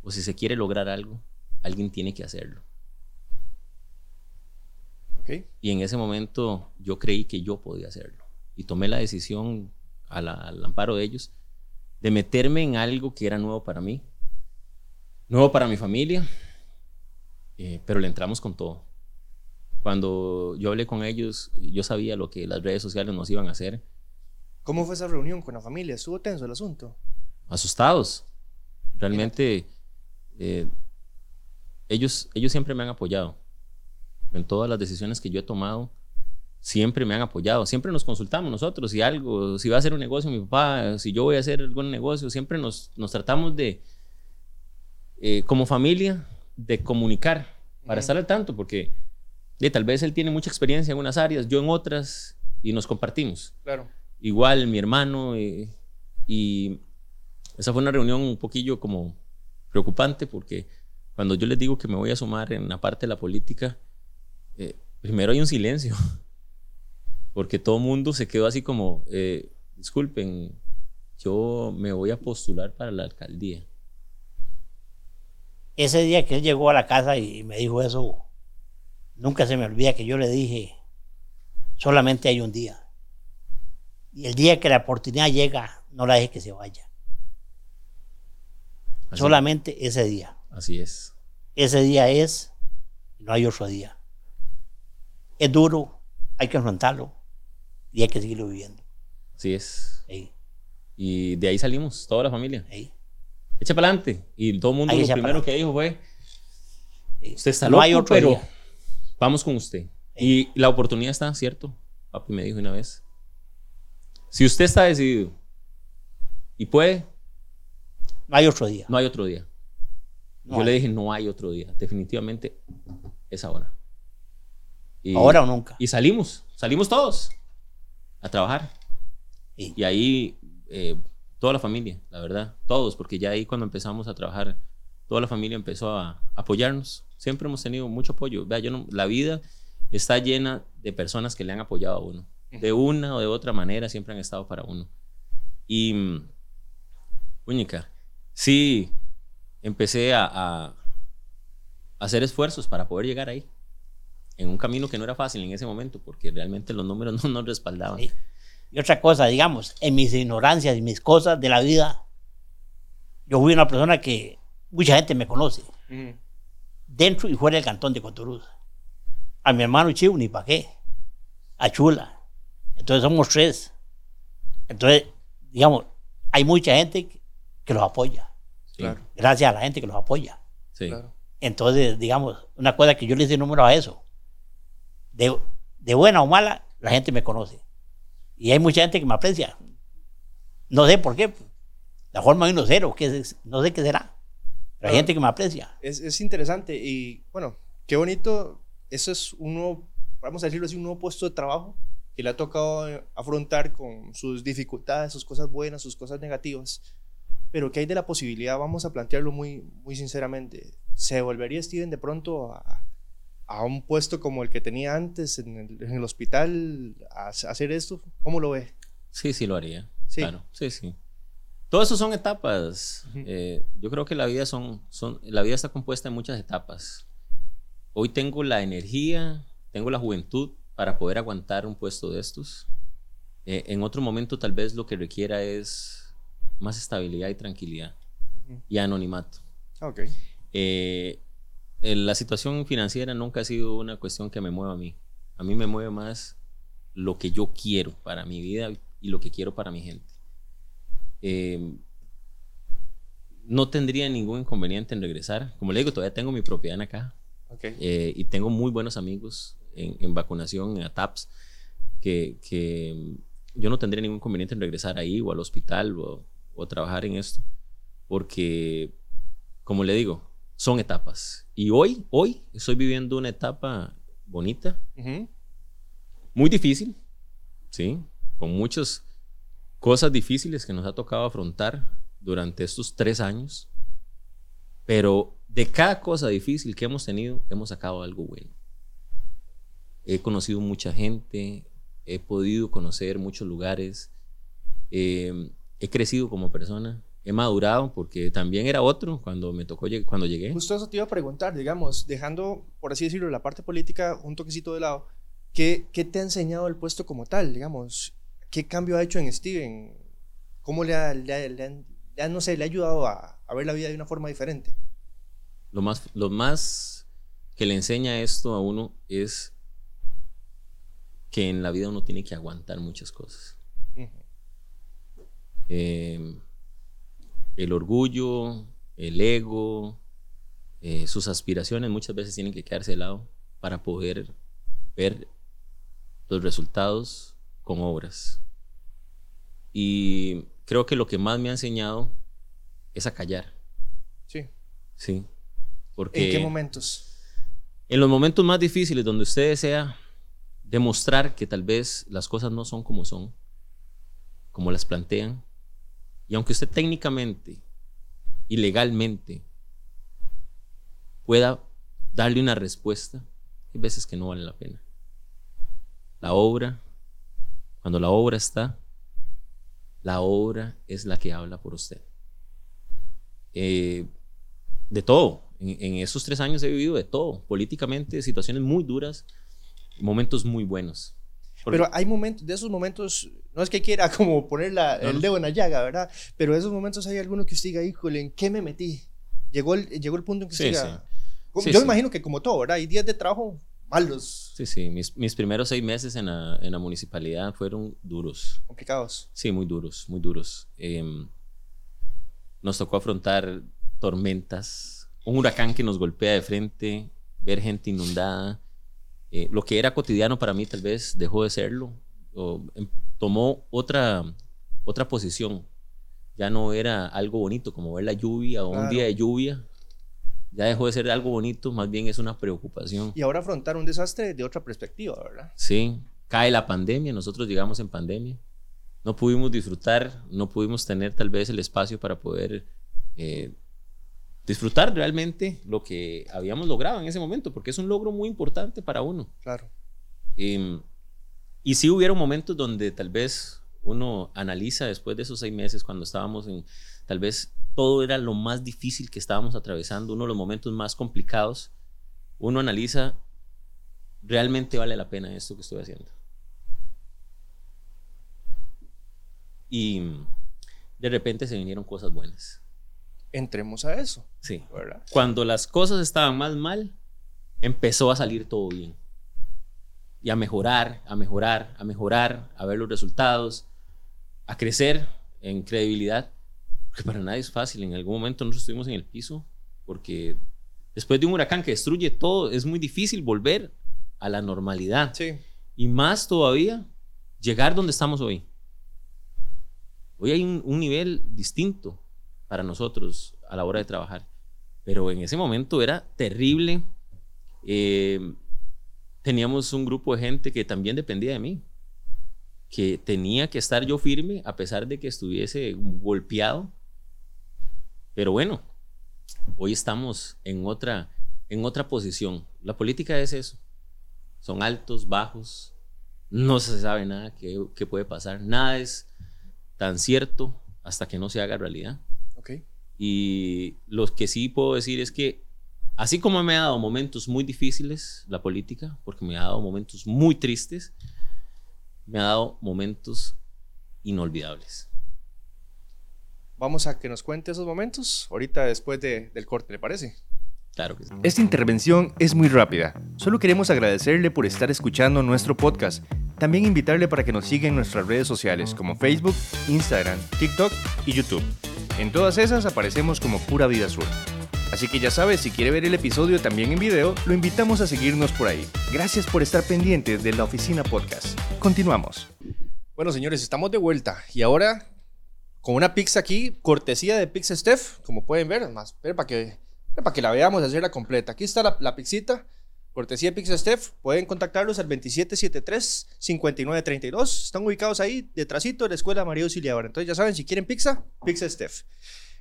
o si se quiere lograr algo, alguien tiene que hacerlo. ¿Ok? Y en ese momento yo creí que yo podía hacerlo. Y tomé la decisión a la- al amparo de ellos de meterme en algo que era nuevo para mí, nuevo para mi familia, eh, pero le entramos con todo. Cuando yo hablé con ellos, yo sabía lo que las redes sociales nos iban a hacer, ¿Cómo fue esa reunión con la familia? ¿Estuvo tenso el asunto? asustados. Realmente eh, ellos, ellos siempre me han apoyado en todas las decisiones que yo he tomado. Siempre me han apoyado, siempre nos consultamos nosotros, si algo, si va a hacer un negocio mi papá, si yo voy a hacer algún negocio, siempre nos, nos tratamos de, eh, como familia, de comunicar para Ujú. estar al tanto, porque eh, tal vez él tiene mucha experiencia en unas áreas, yo en otras, y nos compartimos Claro. igual mi hermano eh, y esa fue una reunión un poquillo como preocupante porque cuando yo les digo que me voy a sumar en la parte de la política, eh, primero hay un silencio porque todo el mundo se quedó así como, eh, disculpen, yo me voy a postular para la alcaldía. Ese día que él llegó a la casa y me dijo eso, nunca se me olvida que yo le dije, solamente hay un día. Y el día que la oportunidad llega, no la deje que se vaya. Así, Solamente ese día. así es. Ese día es, no hay otro día. Es duro, hay que enfrentarlo y hay que seguirlo viviendo. Así es. Ey, Y de ahí salimos, toda la familia. ey. echa para adelante. Y todo el mundo lo primero que dijo fue, Sí. usted está No loco, hay otro pero día. vamos con usted. Y la oportunidad está, ¿cierto? Papi me dijo una vez, si usted está decidido y puede, No hay otro día. no hay otro día. No Yo hay. le dije, no hay otro día. Definitivamente es ahora. Y, Ahora o nunca. Y salimos, salimos todos a trabajar. Sí. Y ahí eh, toda la familia, la verdad, todos, porque ya ahí cuando empezamos a trabajar, toda la familia empezó a apoyarnos. Siempre hemos tenido mucho apoyo. Vea, yo no- la vida está llena de personas que le han apoyado a uno. De una o de otra manera siempre han estado para uno. Y, mm, única, sí, empecé a, hacer esfuerzos para poder llegar ahí. En un camino que no era fácil en ese momento, porque realmente los números no nos respaldaban. Sí. Y otra cosa, digamos, en mis ignorancias y mis cosas de la vida, yo fui una persona que mucha gente me conoce, dentro y fuera del cantón de Coturuz. A mi hermano Chivo, ni pa' qué. A Chula. Entonces somos tres. Entonces, digamos, hay mucha gente que, los apoya. Sí. Gracias a la gente que los apoya. sí. Claro. Entonces, digamos, una cosa que yo le hice número a eso. De, de buena o mala, la gente me conoce. Y hay mucha gente que me aprecia. No sé por qué. La forma de uno cero, que es- no sé qué será. Pero hay Ah. gente que me aprecia. Es, es interesante y bueno, qué bonito. Eso es un nuevo, vamos a decirlo así, un nuevo puesto de trabajo que le ha tocado afrontar con sus dificultades, sus cosas buenas, sus cosas negativas. Pero que hay de la posibilidad, vamos a plantearlo muy, muy sinceramente. ¿Se volvería Steven de pronto a, a un puesto como el que tenía antes en el, en el hospital a, a hacer esto? ¿Cómo lo ve? Sí, sí lo haría. Sí. Claro, sí, sí. Todo eso son etapas. Eh, yo creo que la vida son, son, la vida está compuesta de muchas etapas. Hoy tengo la energía, tengo la juventud para poder aguantar un puesto de estos. Eh, en otro momento tal vez lo que requiera es más estabilidad y tranquilidad y anonimato. Ah, Ok. Eh, la situación financiera nunca ha sido una cuestión que me mueva a mí. A mí me mueve más lo que yo quiero para mi vida y lo que quiero para mi gente. Eh, no tendría ningún inconveniente en regresar. Como le digo, todavía tengo mi propiedad en acá Ok. eh, y tengo muy buenos amigos en, en vacunación, en ATAPS, que, que yo no tendría ningún inconveniente en regresar ahí o al hospital o, o trabajar en esto, porque, como le digo, son etapas. Y hoy, hoy estoy viviendo una etapa bonita, muy difícil, ¿sí? Con muchas cosas difíciles que nos ha tocado afrontar durante estos tres años, pero de cada cosa difícil que hemos tenido, hemos sacado algo bueno. He conocido mucha gente, he podido conocer muchos lugares, eh, he crecido como persona, he madurado porque también era otro cuando me tocó lleg- cuando llegué. Justo eso te iba a preguntar, digamos, dejando, por así decirlo, la parte política un toquecito de lado, ¿qué, qué te ha enseñado el puesto como tal, digamos? ¿Qué cambio ha hecho en Steven? ¿Cómo le ha, le ha- le han- le ha, no sé, le ha ayudado a, a ver la vida de una forma diferente? Lo más, lo más que le enseña esto a uno es que en la vida uno tiene que aguantar muchas cosas. Eh, el orgullo, el ego, eh, sus aspiraciones muchas veces tienen que quedarse de lado para poder ver los resultados con obras. Y creo que lo que más me ha enseñado es a callar, Sí. ¿sí? Porque ¿En qué momentos? en los momentos más difíciles donde usted desea demostrar que tal vez las cosas no son como son, como las plantean, y aunque usted técnicamente y legalmente pueda darle una respuesta, hay veces que no vale la pena. La obra, cuando la obra está, la obra es la que habla por usted. Eh, de todo. En, en esos tres años he vivido de todo. Políticamente, situaciones muy duras, momentos muy buenos. Porque- Pero hay momentos, de esos momentos, no es que quiera como poner la- No, el dedo en la llaga, ¿verdad? Pero de esos momentos hay alguno que usted diga, híjole, ¿en qué me metí? Llegó el, llegó el punto en que usted Sí, diga, sí. yo sí. me imagino que como todo, ¿verdad? Hay días de trabajo malos, Sí, sí. Mis, mis primeros seis meses en la, en la municipalidad fueron duros. complicados. Sí, muy duros, muy duros. Em, nos tocó afrontar tormentas, un huracán que nos golpea de frente, ver gente inundada. Eh, lo que era cotidiano para mí tal vez dejó de serlo, o, em, tomó otra, otra posición. Ya no era algo bonito como ver la lluvia o un Claro. día de lluvia. Ya dejó de ser algo bonito, más bien es una preocupación. Y ahora afrontar un desastre de otra perspectiva, ¿verdad? Sí, cae la pandemia, nosotros llegamos en pandemia. No pudimos disfrutar, no pudimos tener tal vez el espacio para poder eh, disfrutar realmente lo que habíamos logrado en ese momento, porque es un logro muy importante para uno. Claro. Em, y sí hubieron momentos donde tal vez uno analiza después de esos seis meses, cuando estábamos en, tal vez todo era lo más difícil que estábamos atravesando, uno de los momentos más complicados, uno analiza, ¿realmente vale la pena esto que estoy haciendo? Y de repente se vinieron cosas buenas. Entremos a eso, Sí. ¿verdad? Cuando las cosas estaban más mal, empezó a salir todo bien. Y a mejorar, a mejorar, a mejorar, a ver los resultados, a crecer en credibilidad. Porque para nadie es fácil. En algún momento nosotros estuvimos en el piso, porque después de un huracán que destruye todo, es muy difícil volver a la normalidad. Sí. Y más todavía, llegar donde estamos hoy. Hoy hay un, un nivel distinto para nosotros a la hora de trabajar. Pero en ese momento era terrible. Eh, teníamos un grupo de gente que también dependía de mí. Que tenía que estar yo firme a pesar de que estuviese golpeado. Pero bueno, hoy estamos en otra, en otra posición. La política es eso. Son altos, bajos. No se sabe nada que, que puede pasar. Nada es tan cierto hasta que no se haga realidad. Ok. Y lo que sí puedo decir es que, así como me ha dado momentos muy difíciles la política, porque me ha dado momentos muy tristes, me ha dado momentos inolvidables. Vamos a que nos cuente esos momentos ahorita después de- del corte, ¿le parece? Claro que sí. Esta intervención es muy rápida. Solo queremos agradecerle por estar escuchando nuestro podcast. También invitarle para que nos siga en nuestras redes sociales como Facebook, Instagram, TikTok y YouTube. En todas esas aparecemos como Pura Vida Sur. Así que ya sabes, si quiere ver el episodio también en video, lo invitamos a seguirnos por ahí. Gracias por estar pendientes de la Oficina Podcast. Continuamos. Bueno, señores, estamos de vuelta y ahora con una pizza aquí, cortesía de Pizza Steph, como pueden ver, más, pero para que, para que la veamos, hacerla completa. Aquí está la, la cortesía de Pizza Steph. Pueden contactarlos al 2773-5932. Están ubicados ahí, detrásito de la Escuela María Auxiliadora. Entonces ya saben, si quieren pizza, Steph.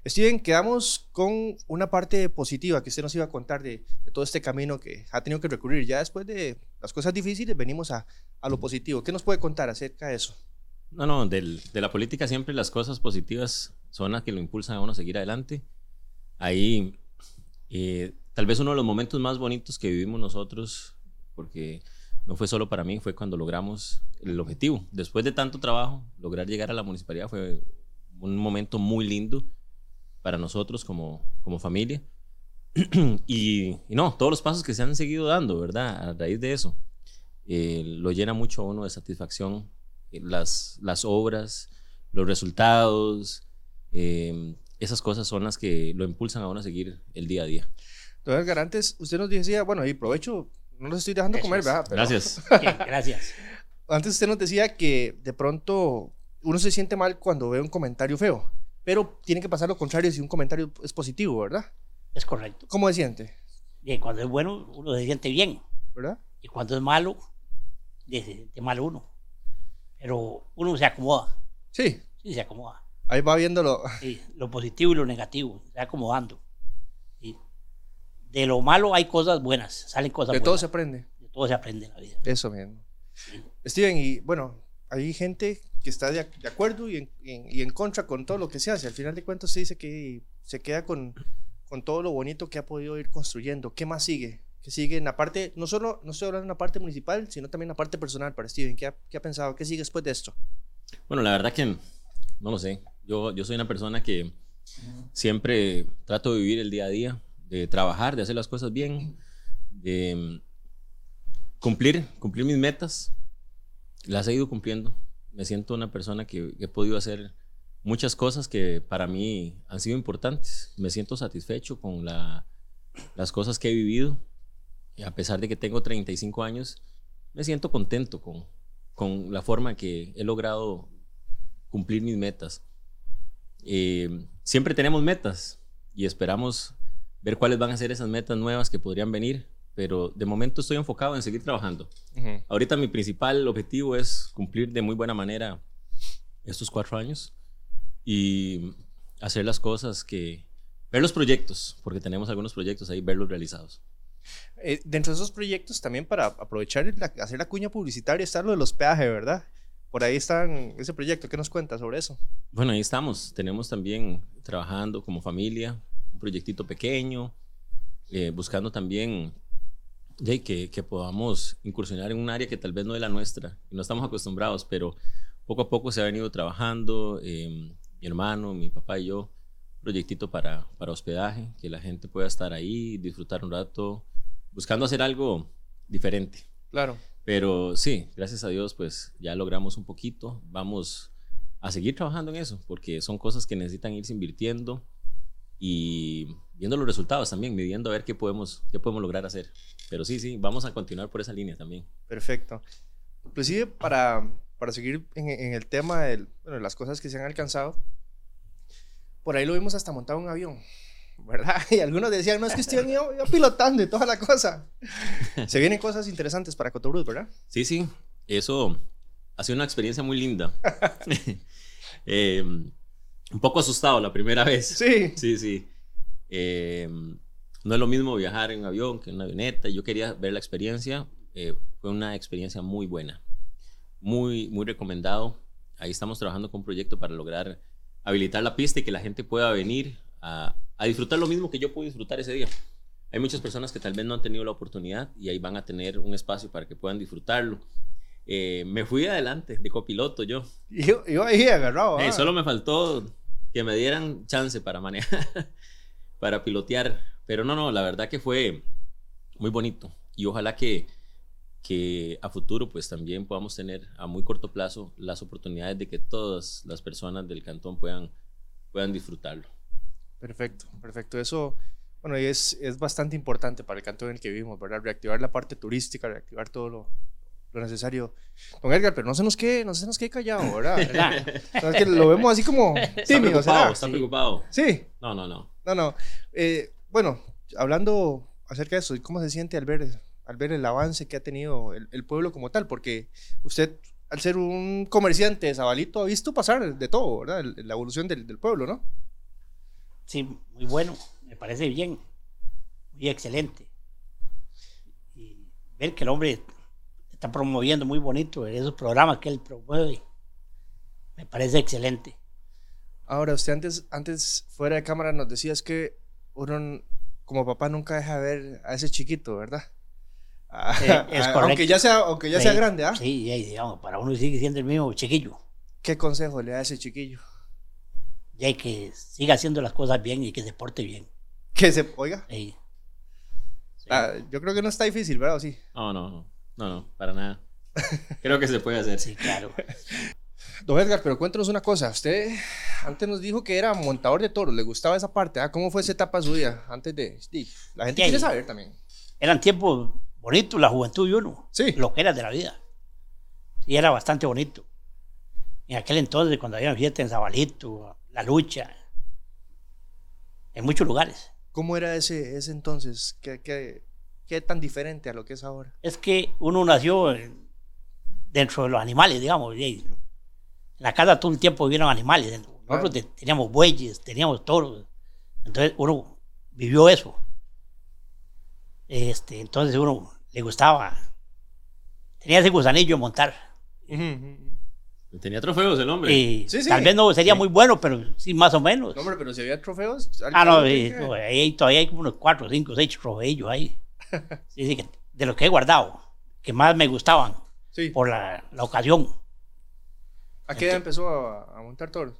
Steven, quedamos con una parte positiva que usted nos iba a contar de, de todo este camino que ha tenido que recurrir. Ya después de las cosas difíciles, venimos a, a lo positivo. ¿Qué nos puede contar acerca de eso? No, no, del- de la política siempre las cosas positivas son las que lo impulsan a uno a seguir adelante. Ahí, eh, tal vez uno de los momentos más bonitos que vivimos nosotros, porque no fue solo para mí, fue cuando logramos el objetivo. Después de tanto trabajo, lograr llegar a la municipalidad fue un momento muy lindo para nosotros como, como familia. y, y no, todos los pasos que se han seguido dando, ¿verdad? A raíz de eso, eh, lo llena mucho a uno de satisfacción eh, las, las obras, los resultados, eh, esas cosas son las que lo impulsan a uno a seguir el día a día. Don Edgar, antes usted nos decía, bueno, y provecho, no los estoy dejando comer. ¿verdad? Pero Gracias. Bien, gracias. Antes usted nos decía que de pronto uno se siente mal cuando ve un comentario feo, pero tiene que pasar lo contrario si un comentario es positivo, ¿verdad? Es correcto. ¿Cómo se siente? Bien, cuando es bueno, uno se siente bien. ¿Verdad? Y cuando es malo, se siente mal uno. Pero uno se acomoda. Sí, Sí, se acomoda. ahí va viéndolo. Sí, lo positivo y lo negativo, se va acomodando. De lo malo hay cosas buenas, salen cosas De todo buenas. se aprende. De todo se aprende en la vida. Eso mismo. Steven, y bueno, hay gente que está de, de acuerdo y en, en- y en contra con todo lo que se hace. Al final de cuentas se dice que se queda con, con todo lo bonito que ha podido ir construyendo. ¿Qué más sigue? ¿Qué sigue en la parte, no solo, no estoy hablando en la parte municipal, sino también en la parte personal para Steven? ¿Qué ha, qué ha pensado? ¿Qué sigue después de esto? Bueno, la verdad que no lo sé. Yo, yo soy una persona que siempre trato de vivir el día a día, de trabajar, de hacer las cosas bien, de mm, cumplir, cumplir mis metas. Las he ido cumpliendo. Me siento una persona que he podido hacer muchas cosas que para mí han sido importantes. Me siento satisfecho con la, las cosas que he vivido. Y a pesar de que tengo 35 años, me siento contento con, con la forma que he logrado cumplir mis metas. Eh, siempre tenemos metas y esperamos ver cuáles van a ser esas metas nuevas que podrían venir, pero de momento estoy enfocado en seguir trabajando. Ujú. Ahorita mi principal objetivo es cumplir de muy buena manera estos cuatro años y hacer las cosas que... Ver los proyectos, porque tenemos algunos proyectos ahí, verlos realizados. Eh, dentro de esos proyectos también para aprovechar la- hacer la cuña publicitaria está lo de los peajes, ¿verdad? Por ahí están ese proyecto. ¿Qué nos cuenta sobre eso? Bueno, ahí estamos. Tenemos también trabajando como familia, proyectito pequeño, eh, buscando también ya, que, que podamos incursionar en un área que tal vez no es la nuestra, y no estamos acostumbrados, pero poco a poco se ha venido trabajando, eh, mi hermano, mi papá y yo, proyectito para, para hospedaje, que la gente pueda estar ahí, disfrutar un rato, buscando hacer algo diferente. Claro. Pero sí, gracias a Dios, pues ya logramos un poquito. Vamos a seguir trabajando en eso, porque son cosas que necesitan irse invirtiendo y viendo los resultados también, midiendo a ver qué podemos, qué podemos lograr hacer. Pero sí, sí, vamos a continuar por esa línea también. Perfecto. Inclusive para, para seguir en, en el tema de bueno, las cosas que se han alcanzado, por ahí lo vimos hasta montado un avión, ¿verdad? Y algunos decían, no, es que estoy yo, yo pilotando y toda la cosa. se vienen cosas interesantes para Cotobruz, ¿verdad? Sí, sí, eso ha sido una experiencia muy linda. Eh, un poco asustado la primera vez. Sí. Sí, sí. Eh, no es lo mismo viajar en avión que en una avioneta. Yo quería ver la experiencia. Eh, fue una experiencia muy buena. Muy, muy recomendado. Ahí estamos trabajando con un proyecto para lograr habilitar la pista y que la gente pueda venir a, a disfrutar lo mismo que yo pude disfrutar ese día. Hay muchas personas que tal vez no han tenido la oportunidad y ahí van a tener un espacio para que puedan disfrutarlo. Eh, me fui adelante de copiloto yo. Yo, yo ahí agarrado. Ey, ah. solo me faltó que me dieran chance para manejar, para pilotear. Pero no, no, la verdad que fue muy bonito. Y ojalá que, que a futuro pues también podamos tener a muy corto plazo las oportunidades de que todas las personas del cantón puedan, puedan disfrutarlo. Perfecto, perfecto. Eso, bueno, es, es bastante importante para el cantón en el que vivimos, ¿verdad? Reactivar la parte turística, reactivar todo lo, lo necesario. Don Edgar, pero no se nos quede, no se nos quede callado, ¿verdad? Que lo vemos así como Está tímido, preocupado, ¿será? está Sí. preocupado. Sí, No, no, no. no, no. Eh, bueno, hablando acerca de eso, ¿cómo se siente al ver, al ver el avance que ha tenido el, el pueblo como tal? Porque usted, al ser un comerciante de Zabalito, ha visto pasar de todo, ¿verdad? El- la evolución del, del pueblo, ¿no? Sí, muy bueno, me parece bien, muy excelente. Y ver que el hombre está promoviendo muy bonito esos programas que él promueve, me parece excelente. Ahora, usted antes, antes fuera de cámara nos decías que uno como papá nunca deja ver a ese chiquito, ¿verdad? Ah, Eh, es correcto. Aunque ya sea, aunque ya sea Sí, grande, ¿ah? Sí, y ahí, digamos, para uno sigue siendo el mismo chiquillo. ¿Qué consejo le da a ese chiquillo? Y hay que siga haciendo las cosas bien y que se porte bien. Que se, oiga, Sí. Sí. ah, yo creo que no está difícil, ¿verdad? ¿O sí. No, no, no. No, no, para nada. Creo que se puede hacer. Sí, claro. Don Edgar, pero cuéntanos una cosa. Usted antes nos dijo que era montador de toros, le gustaba esa parte, ¿ah? ¿Cómo fue esa etapa suya? Antes de... sí, la gente Sí. quiere saber también. Eran tiempos bonitos, la juventud y uno. Sí. Lo que era de la vida. Y era bastante bonito. En aquel entonces, cuando había fiesta en Zabalito, la lucha, en muchos lugares. ¿Cómo era ese, ese entonces? ¿Qué, qué, qué tan diferente a lo que es ahora? Es que uno nació en- dentro de los animales, digamos. En la casa todo el tiempo vivieron animales. Nosotros Claro. teníamos bueyes, teníamos toros. Entonces uno vivió eso. Este, entonces uno le gustaba. Tenía ese gusanillo de montar. Tenía trofeos el hombre. Y Sí, sí. Tal vez no sería Sí. muy bueno, pero sí, más o menos. No, hombre, pero si había trofeos. ah, no, no, ahí todavía hay como unos cuatro, cinco, seis trofeillos ahí. Sí, de los que he guardado, que más me gustaban Sí. por la, la ocasión. ¿A qué edad empezó a, a montar toros?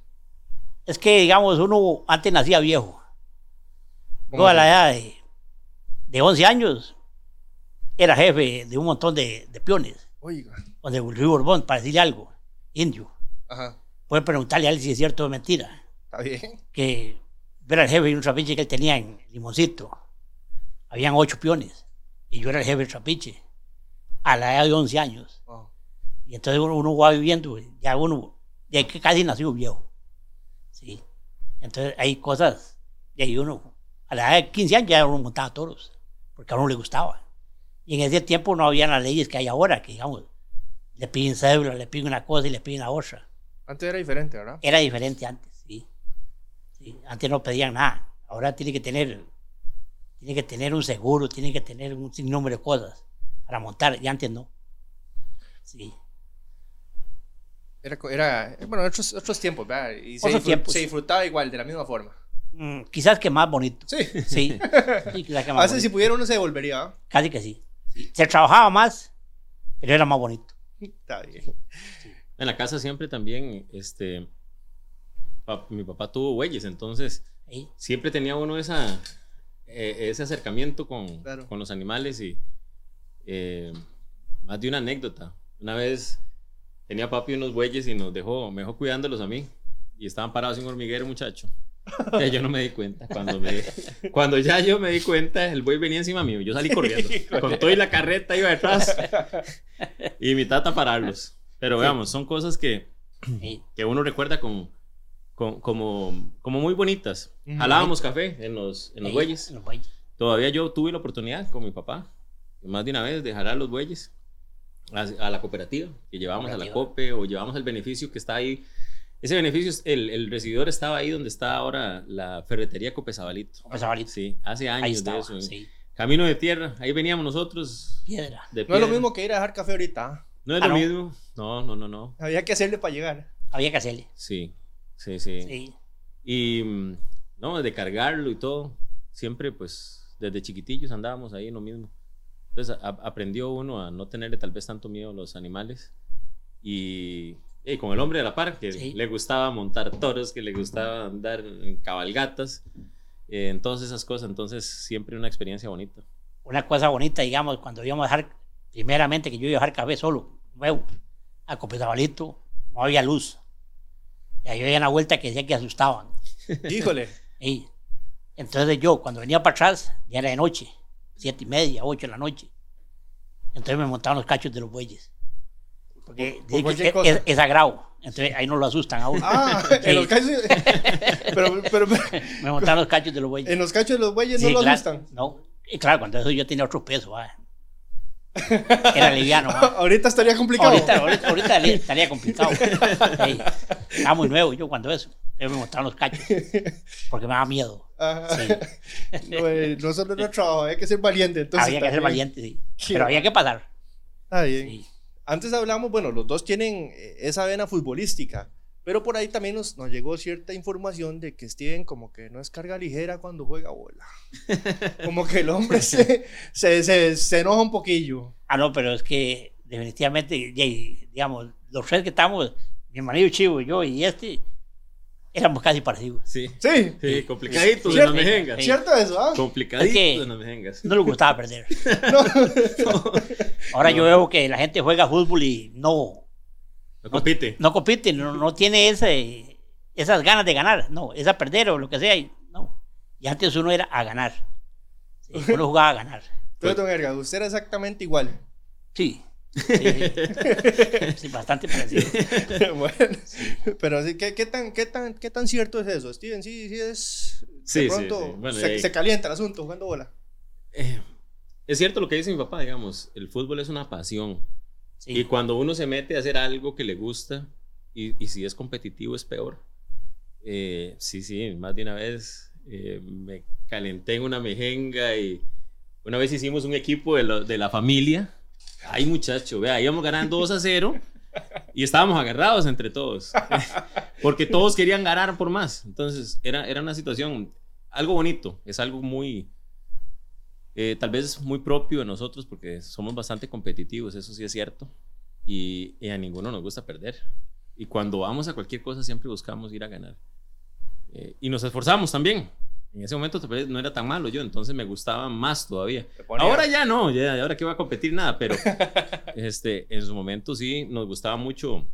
Es que, digamos, uno antes nacía viejo. ¿Cómo Yo a la edad de, de 11 años era jefe de un montón de, de peones, Oiga. o de Río Borbón, para decirle algo, indio. Ajá. puede preguntarle a él si es cierto o mentira. Está bien. Que era el jefe de un trapiche que él tenía en Limoncito. Habían ocho peones y yo era el jefe del trapiche a la edad de 11 años. Wow. Y entonces uno, uno va viviendo, ya uno, ya que casi nació viejo. Sí. Entonces hay cosas, y ahí uno, a la edad de 15 años ya uno montaba toros, porque a uno le gustaba. Y en ese tiempo no había las leyes que hay ahora, que digamos, le piden cédula, le piden una cosa y le piden la otra. Antes era diferente, ¿verdad? Era diferente antes, sí. Sí, Antes no pedían nada. Ahora tiene que tener, tiene que tener un seguro, tiene que tener un sinnúmero de cosas para montar. Y antes no. Sí. Era, era bueno, otros, otros tiempos, ¿verdad? Y se, disfrut- tiempos. se disfrutaba igual, de la misma forma. Mm, quizás que más bonito. Sí. Sí. Sí, quizás que A veces si pudiera uno se devolvería, ¿verdad? Casi que sí. Sí. Se trabajaba más, pero era más bonito. Está bien. En la casa siempre también, este, pa- mi papá tuvo bueyes, entonces Sí. siempre tenía uno esa, eh, ese acercamiento con, Claro. con los animales y eh, más de una anécdota. Una vez tenía papi unos bueyes y nos dejó, me dejó cuidándolos a mí y estaban parados en un hormiguero, muchacho. Ya yo no me di cuenta. Cuando, me, cuando ya yo me di cuenta, el buey venía encima mío. Yo salí corriendo. Con todo y la carreta iba detrás. Y mi tata pararlos. Pero veamos, son cosas que, que uno recuerda con, con- como, como muy bonitas. Jalábamos café en los, en los bueyes. en los bueyes. Todavía yo tuve la oportunidad con mi papá, más de una vez, de jalar los bueyes a, a la cooperativa, que llevábamos a la. COPE o llevamos el beneficio que está ahí. Ese beneficio, el, el recibidor estaba ahí donde está ahora la ferretería Cope Zabalito. Cope Zabalito. Sí, hace años Ahí de estaba. eso. Sí. Camino de tierra, ahí veníamos nosotros. Piedra. De No es lo piedra. mismo que ir a dejar café ahorita. ¿ah? No es Ah, lo ¿no? mismo. No, no, no, no. Había que hacerle para llegar. Había que hacerle. Sí, sí, sí. Sí. Y mm, no, de cargarlo y todo, siempre pues desde chiquitillos andábamos ahí en lo mismo. Entonces a- aprendió uno a no tenerle tal vez tanto miedo a los animales y, y con el hombre de la par, que Sí. le gustaba montar toros, que le gustaba andar en cabalgatas, eh, en todas esas cosas, entonces siempre una experiencia bonita. Una cosa bonita, digamos, cuando íbamos a dejar, primeramente que yo iba a dejar café solo, nuevo, a Copezabalito, no había luz. Y ahí había una vuelta que decía que asustaban. Híjole. Y entonces yo, cuando venía para atrás, ya era de noche, siete y media, ocho de la noche. Entonces me montaban los cachos de los bueyes. Porque Por es, es- es sagrado. Entonces ahí no lo asustan a uno. Ah, en los cachos. pero, pero, pero, Me montaban los cachos de los bueyes. en los cachos de los bueyes no lo claro, asustan. No, y claro, cuando eso yo tenía otro peso, ah. era liviano. ah. Ahorita estaría complicado. Ahorita, ahorita, ahorita li- estaría complicado. Sí, Estaba muy nuevo yo cuando eso. Entonces me montaron los cachos. Porque me daba miedo. Sí. No, eh, no solo no trabajo, hay que ser valiente. Entonces, había que ser valiente, sí. Qué Pero había que pasar. Está bien. Sí. Antes hablamos, bueno, los dos tienen eh, esa vena futbolística, pero por ahí también nos, nos llegó cierta información de que Steven como que no es carga ligera cuando juega bola. Como que el hombre se, se, se, se enoja un poquillo. Ah, no, pero es que definitivamente, digamos, los tres que estamos, mi marido Chivo, yo y este, éramos casi parecidos. Sí, Sí, sí, complicaditos en ¿Cierto? las mejengas. Sí. ¿cierto eso? ah? Complicaditos Es que- las mejengas. No les gustaba perder. No. Ahora yo veo que la gente juega fútbol y no, No compite. no compite, no, no tiene ese, esas ganas de ganar, no, es a perder o lo que sea, y, no. Y antes uno era a ganar. Sí, uno jugaba a ganar. Entonces, don Edgar, usted era exactamente igual. Sí. Sí, sí. Sí, bastante parecido. bueno, pero sí, ¿qué, qué, tan, qué, tan, ¿qué tan cierto es eso, Steven? Sí, sí es... De sí, pronto sí. Bueno, se, eh, se calienta el asunto jugando bola. Eh, es cierto lo que dice mi papá, digamos, el fútbol es una pasión. Sí. Y cuando uno se mete a hacer algo que le gusta, y, y si es competitivo es peor. Eh, sí, sí, más de una vez eh, me calenté en una mejenga y una vez hicimos un equipo de, lo- de la familia. Ay, muchacho, vea, íbamos ganando 2 a 0 y estábamos agarrados entre todos. Porque todos querían ganar por más. Entonces, era, era una situación, algo bonito, es algo muy, eh, tal vez muy propio de nosotros porque somos bastante competitivos, eso sí es cierto. Y, y a ninguno nos gusta perder. Y cuando vamos a cualquier cosa siempre buscamos ir a ganar. Eh, y nos esforzamos también. En ese momento no era tan malo yo, entonces me gustaba más todavía. Ahora ya no, ya ahora que voy a competir nada, pero este, en su momento sí nos gustaba mucho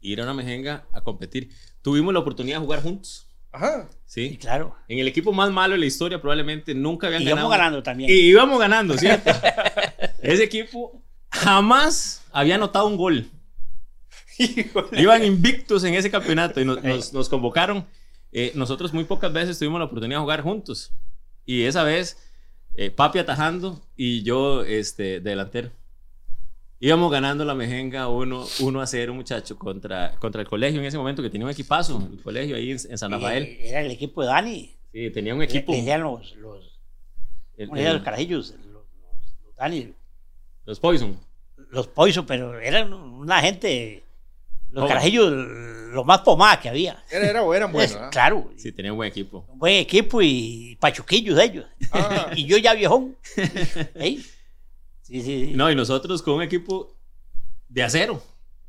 ir a una mejenga a competir. Tuvimos la oportunidad de jugar juntos. Ajá. Sí, Sí. claro. En el equipo más malo de la historia probablemente nunca habían Y ganado. íbamos ganando también. Y íbamos ganando, ¿cierto? Ese equipo jamás había anotado un gol. Híjole. Iban invictos en ese campeonato y nos, nos- nos convocaron. Eh, nosotros muy pocas veces tuvimos la oportunidad de jugar juntos. Y esa vez, eh, papi atajando y yo este, de delantero. Íbamos ganando la mejenga 1 1 a 0, muchacho, contra, contra el colegio en ese momento que tenía un equipazo, el colegio ahí en, en San Rafael. Eh, Era el equipo de Dani. Sí, tenía un equipo. le decían los, los, el- ¿cómo le decían el- los carajillos? Los, los- los Dani. los Poison. Los Poison, pero eran una gente. Los carajillos, lo más pomada que había. Era, era, eran buenos, ¿ah? Claro. Sí, tenía un buen equipo. Un buen equipo y pachuquillos de ellos. Ah. y yo ya viejón. Ey. Sí, sí, sí. No, y nosotros con un equipo de acero.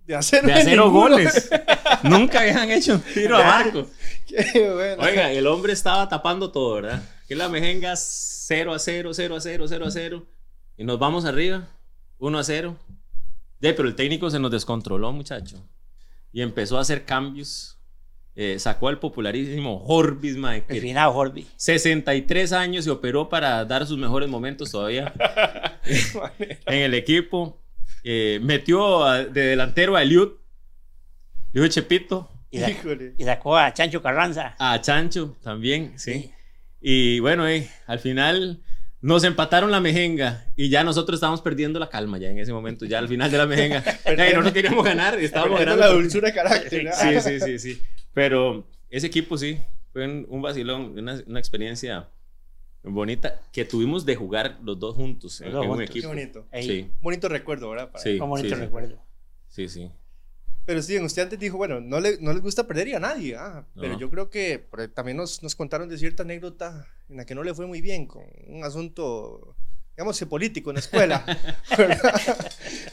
De hacer De acero goles. Nunca habían hecho un tiro a marco. Qué bueno. Oiga, el hombre estaba tapando todo, ¿verdad? Que la mejenga 0 a 0, 0 a 0, 0 a 0. Y nos vamos arriba, 1 a 0. De, pero el técnico se nos descontroló, muchacho. Y empezó a hacer cambios. Eh, sacó al popularísimo Horbis, mae, El final, Horby. 63 años y operó para dar sus mejores momentos todavía en el equipo. Eh, metió a- de delantero a Eliud, Eliud Chepito, Y, Híjole. y sacó a Chancho Carranza. a Chancho también, sí. Sí. Y bueno, eh, al final nos empataron la mejenga y ya nosotros estábamos perdiendo la calma ya en ese momento, ya al final de la mejenga. Eh, no nos queríamos ganar, estábamos ganando. la dulzura de carácter. Sí, sí, sí, sí. Pero ese equipo sí, fue un, un vacilón, una, una experiencia bonita que tuvimos de jugar los dos juntos en, Los dos en un juntos. Qué equipo. bonito. Ey, Sí, Bonito recuerdo, ¿verdad? Para- sí, Qué bonito sí, sí. recuerdo. Sí, sí. Pero Steven, usted antes dijo, bueno, no le, no les gusta perder y a nadie. ah, Pero No. yo creo que también nos, nos contaron de cierta anécdota en la que no le fue muy bien con un asunto, digamos, político en la escuela. ¿verdad?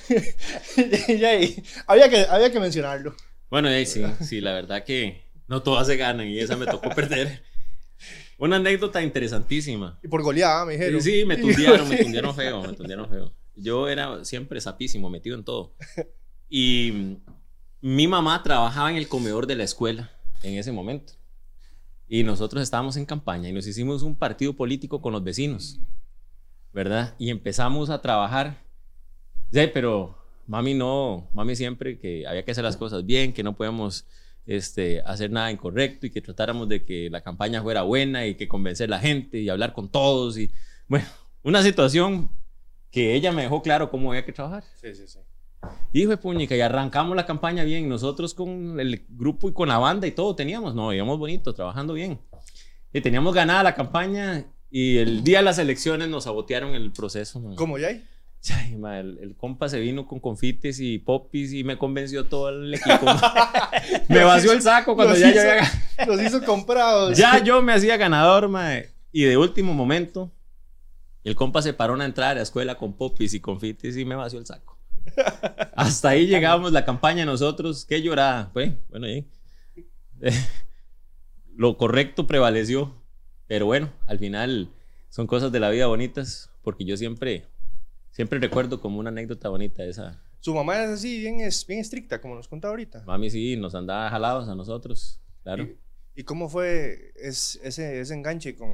y ahí, había, que, había que mencionarlo. Bueno, ahí sí, sí, la verdad que no todas se ganan y esa me tocó perder. Una anécdota interesantísima. Y por goleada, me dijeron. Sí, me tundieron, me tundieron feo, me tundieron feo. Yo era siempre sapísimo, metido en todo. Y mi mamá trabajaba en el comedor de la escuela en ese momento. Y nosotros estábamos en campaña y nos hicimos un partido político con los vecinos, ¿verdad? Y empezamos a trabajar. Sí, pero mami no, mami siempre que había que hacer las cosas bien, que no podemos este, hacer nada incorrecto y que tratáramos de que la campaña fuera buena y que convencer a la gente y hablar con todos. Y bueno, una situación que ella me dejó claro cómo había que trabajar. Sí, sí, sí. Hijo de puñica, y arrancamos la campaña bien. Nosotros con el grupo y con la banda y todo teníamos, no, íbamos bonito, trabajando bien. Y teníamos ganada la campaña y el día de las elecciones nos sabotearon el proceso. man. ¿Cómo ya hay? Ay, ma, el, el compa se vino con confites y popis y me convenció todo el equipo. me vació el saco cuando Los ya yo hizo- había- Los hizo comprados. ya yo me hacía ganador, mae. Y de último momento, el compa se paró a una entrada de la escuela con popis y confites y me vació el saco. Hasta ahí llegamos, la campaña nosotros. Qué llorada. Fue, bueno. Lo correcto prevaleció. Pero bueno, al final son cosas de la vida bonitas, porque yo siempre, siempre recuerdo como una anécdota bonita esa. Su mamá es así, bien, es, bien estricta, como nos contaba ahorita. Mami sí, nos andaba jalados a nosotros, claro. ¿Y, y cómo fue es- ese, ese enganche con,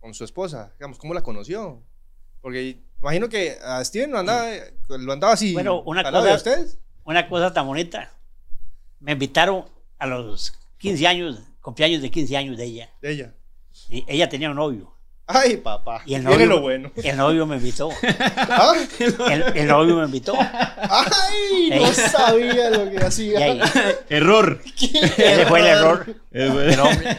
con su esposa? Digamos, ¿cómo la conoció? Porque imagino que a Steven lo andaba, lo andaba así. Bueno, una lado de cosa- ustedes. Una cosa tan bonita. Me invitaron a los 15 años, cumpleaños de 15 años de ella. De ella. Y ella tenía un novio. Ay, papá. Y el Viene novio- lo bueno. El novio me invitó. ¿Ah? El, el novio me invitó. Ay, no sabía lo que hacía. ahí, Error. ese fue el error del hombre.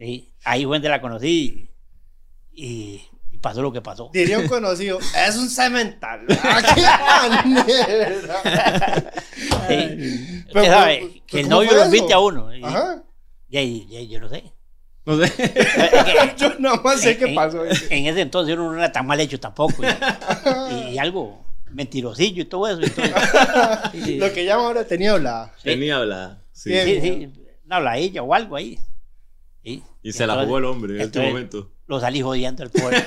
Y ahí fue donde la conocí y, y pasó lo que pasó. Diría un conocido, es un cemental. ¡Ah, qué manera! Pero, Usted sabe pero, que el ¿cómo novio lo invite a uno. Y, Ajá. y ahí- y ahí yo no sé. No sé. Yo nada más sé qué en- pasó. En ese entonces uno no era tan mal hecho tampoco. Y, y algo mentirosillo y todo eso. y todo. Y- Lo que llama ahora tenía hablada. Sí. Tenía hablada. Sí. Sí, sí, una habladilla o algo ahí. ¿sí? Y se la jugó el hombre en este momento. Lo salí jodiendo el pobre.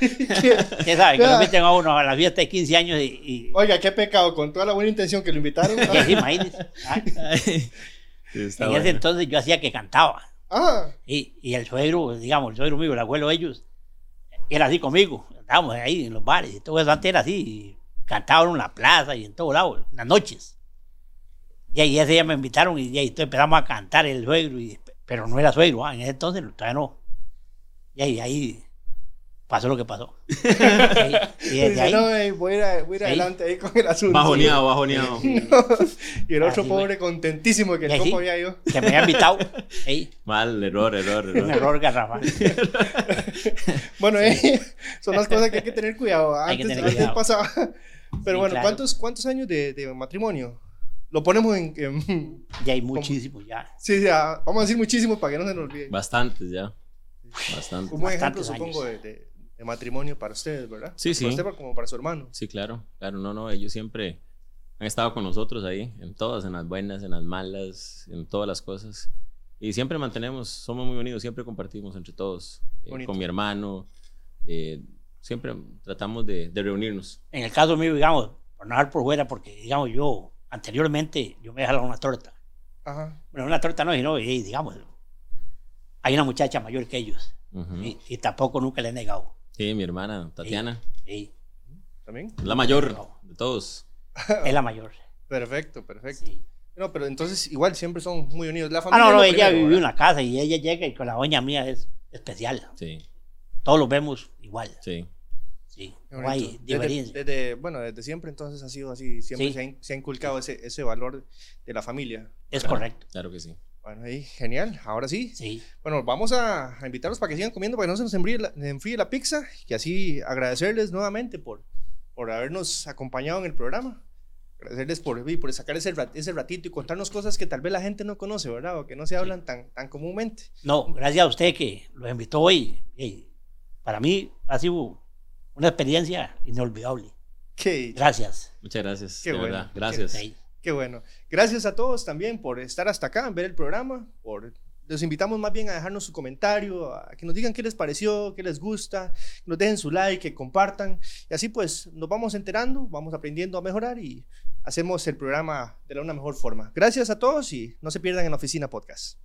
Sí. Usted sabe que lo meten a uno a la fiesta de 15 años y, y, Oiga, qué pecado, con toda la buena intención que lo invitaron. imagínese. ¿ah? En bueno. ese entonces yo hacía que cantaba. Ah, Y, y el suegro, digamos, el suegro mío, el abuelo de ellos, era así conmigo. Estábamos ahí en los bares y todo eso antes era así. Y cantaban en la plaza y en todos lados, en las noches. Y ahí ese día me invitaron y, ahí entonces empezamos a cantar el suegro, y, pero no era suegro, ah, en ese entonces todavía no. Y ahí, ahí pasó lo que pasó. Sí, y desde ahí, no, voy a ir, a- voy a ir Sí. adelante ahí con el asunto. Bajoneado, bajoneado. y el otro Así pobre contentísimo de que el compa había ido. que me había invitado. Mal, error, error, un error. error garrafal. Bueno, eh, son las cosas que hay que tener cuidado. Hay que Antes, tener antes cuidado. pasaba. Pero Sí, bueno, claro. ¿cuántos, ¿cuántos años de, de matrimonio? Lo ponemos en... en- Ya hay muchísimo ya. sí, ya, vamos a decir muchísimo para que no se nos olvide. Bastantes ya. Bastantes. Un buen ejemplo, bastantes supongo, de, de- de matrimonio para ustedes, ¿verdad? Sí, sí. Para usted como para su hermano. Sí, claro, claro, no, no, ellos siempre han estado con nosotros ahí, en todas, en las buenas, en las malas, en todas las cosas. Y siempre mantenemos, somos muy unidos, siempre compartimos entre todos, eh, con mi hermano, eh, siempre tratamos de, de reunirnos. En el caso mío, digamos, por no dejar por fuera, porque, digamos, yo anteriormente, yo me dejaba una torta. Ajá. Bueno, una torta no, sino, digamos, hay una muchacha mayor que ellos. Ujú. y, y tampoco nunca le he negado. Sí, mi hermana Tatiana, Sí, ¿También? la mayor de todos. es la mayor. Perfecto, perfecto. sí. No, pero entonces igual siempre son muy unidos. La Ah, familia no, es no, lo ella primero, vivió en la casa y ella llega y con la doña mía es especial. Sí, Todos los vemos igual. sí. Sí, no hay. Desde, diferencia. desde- bueno, desde siempre entonces ha sido así, siempre Sí. se, ha, in- se ha inculcado ese, ese valor de la familia. Es Claro, correcto. Claro que sí. Bueno, ahí, genial. Ahora sí. Sí. Bueno, vamos a, a invitarlos para que sigan comiendo, para que no se nos enfríe la, enfríe la pizza y así agradecerles nuevamente por, por habernos acompañado en el programa. Agradecerles por, por sacar ese, rat- ese ratito y contarnos cosas que tal vez la gente no conoce, ¿verdad? O que no se hablan tan, tan comúnmente. No, gracias a usted que los invitó hoy. y para mí ha sido una experiencia inolvidable. Qué, Gracias. Muchas gracias, Qué de bueno, verdad. Gracias. Sí. Qué bueno. Gracias a todos también por estar hasta acá, ver el programa. Por, los invitamos más bien a dejarnos su comentario, a que nos digan qué les pareció, qué les gusta, que nos dejen su like, que compartan. Y así pues nos vamos enterando, vamos aprendiendo a mejorar y hacemos el programa de una mejor forma. Gracias a todos y no se pierdan en la oficina podcast.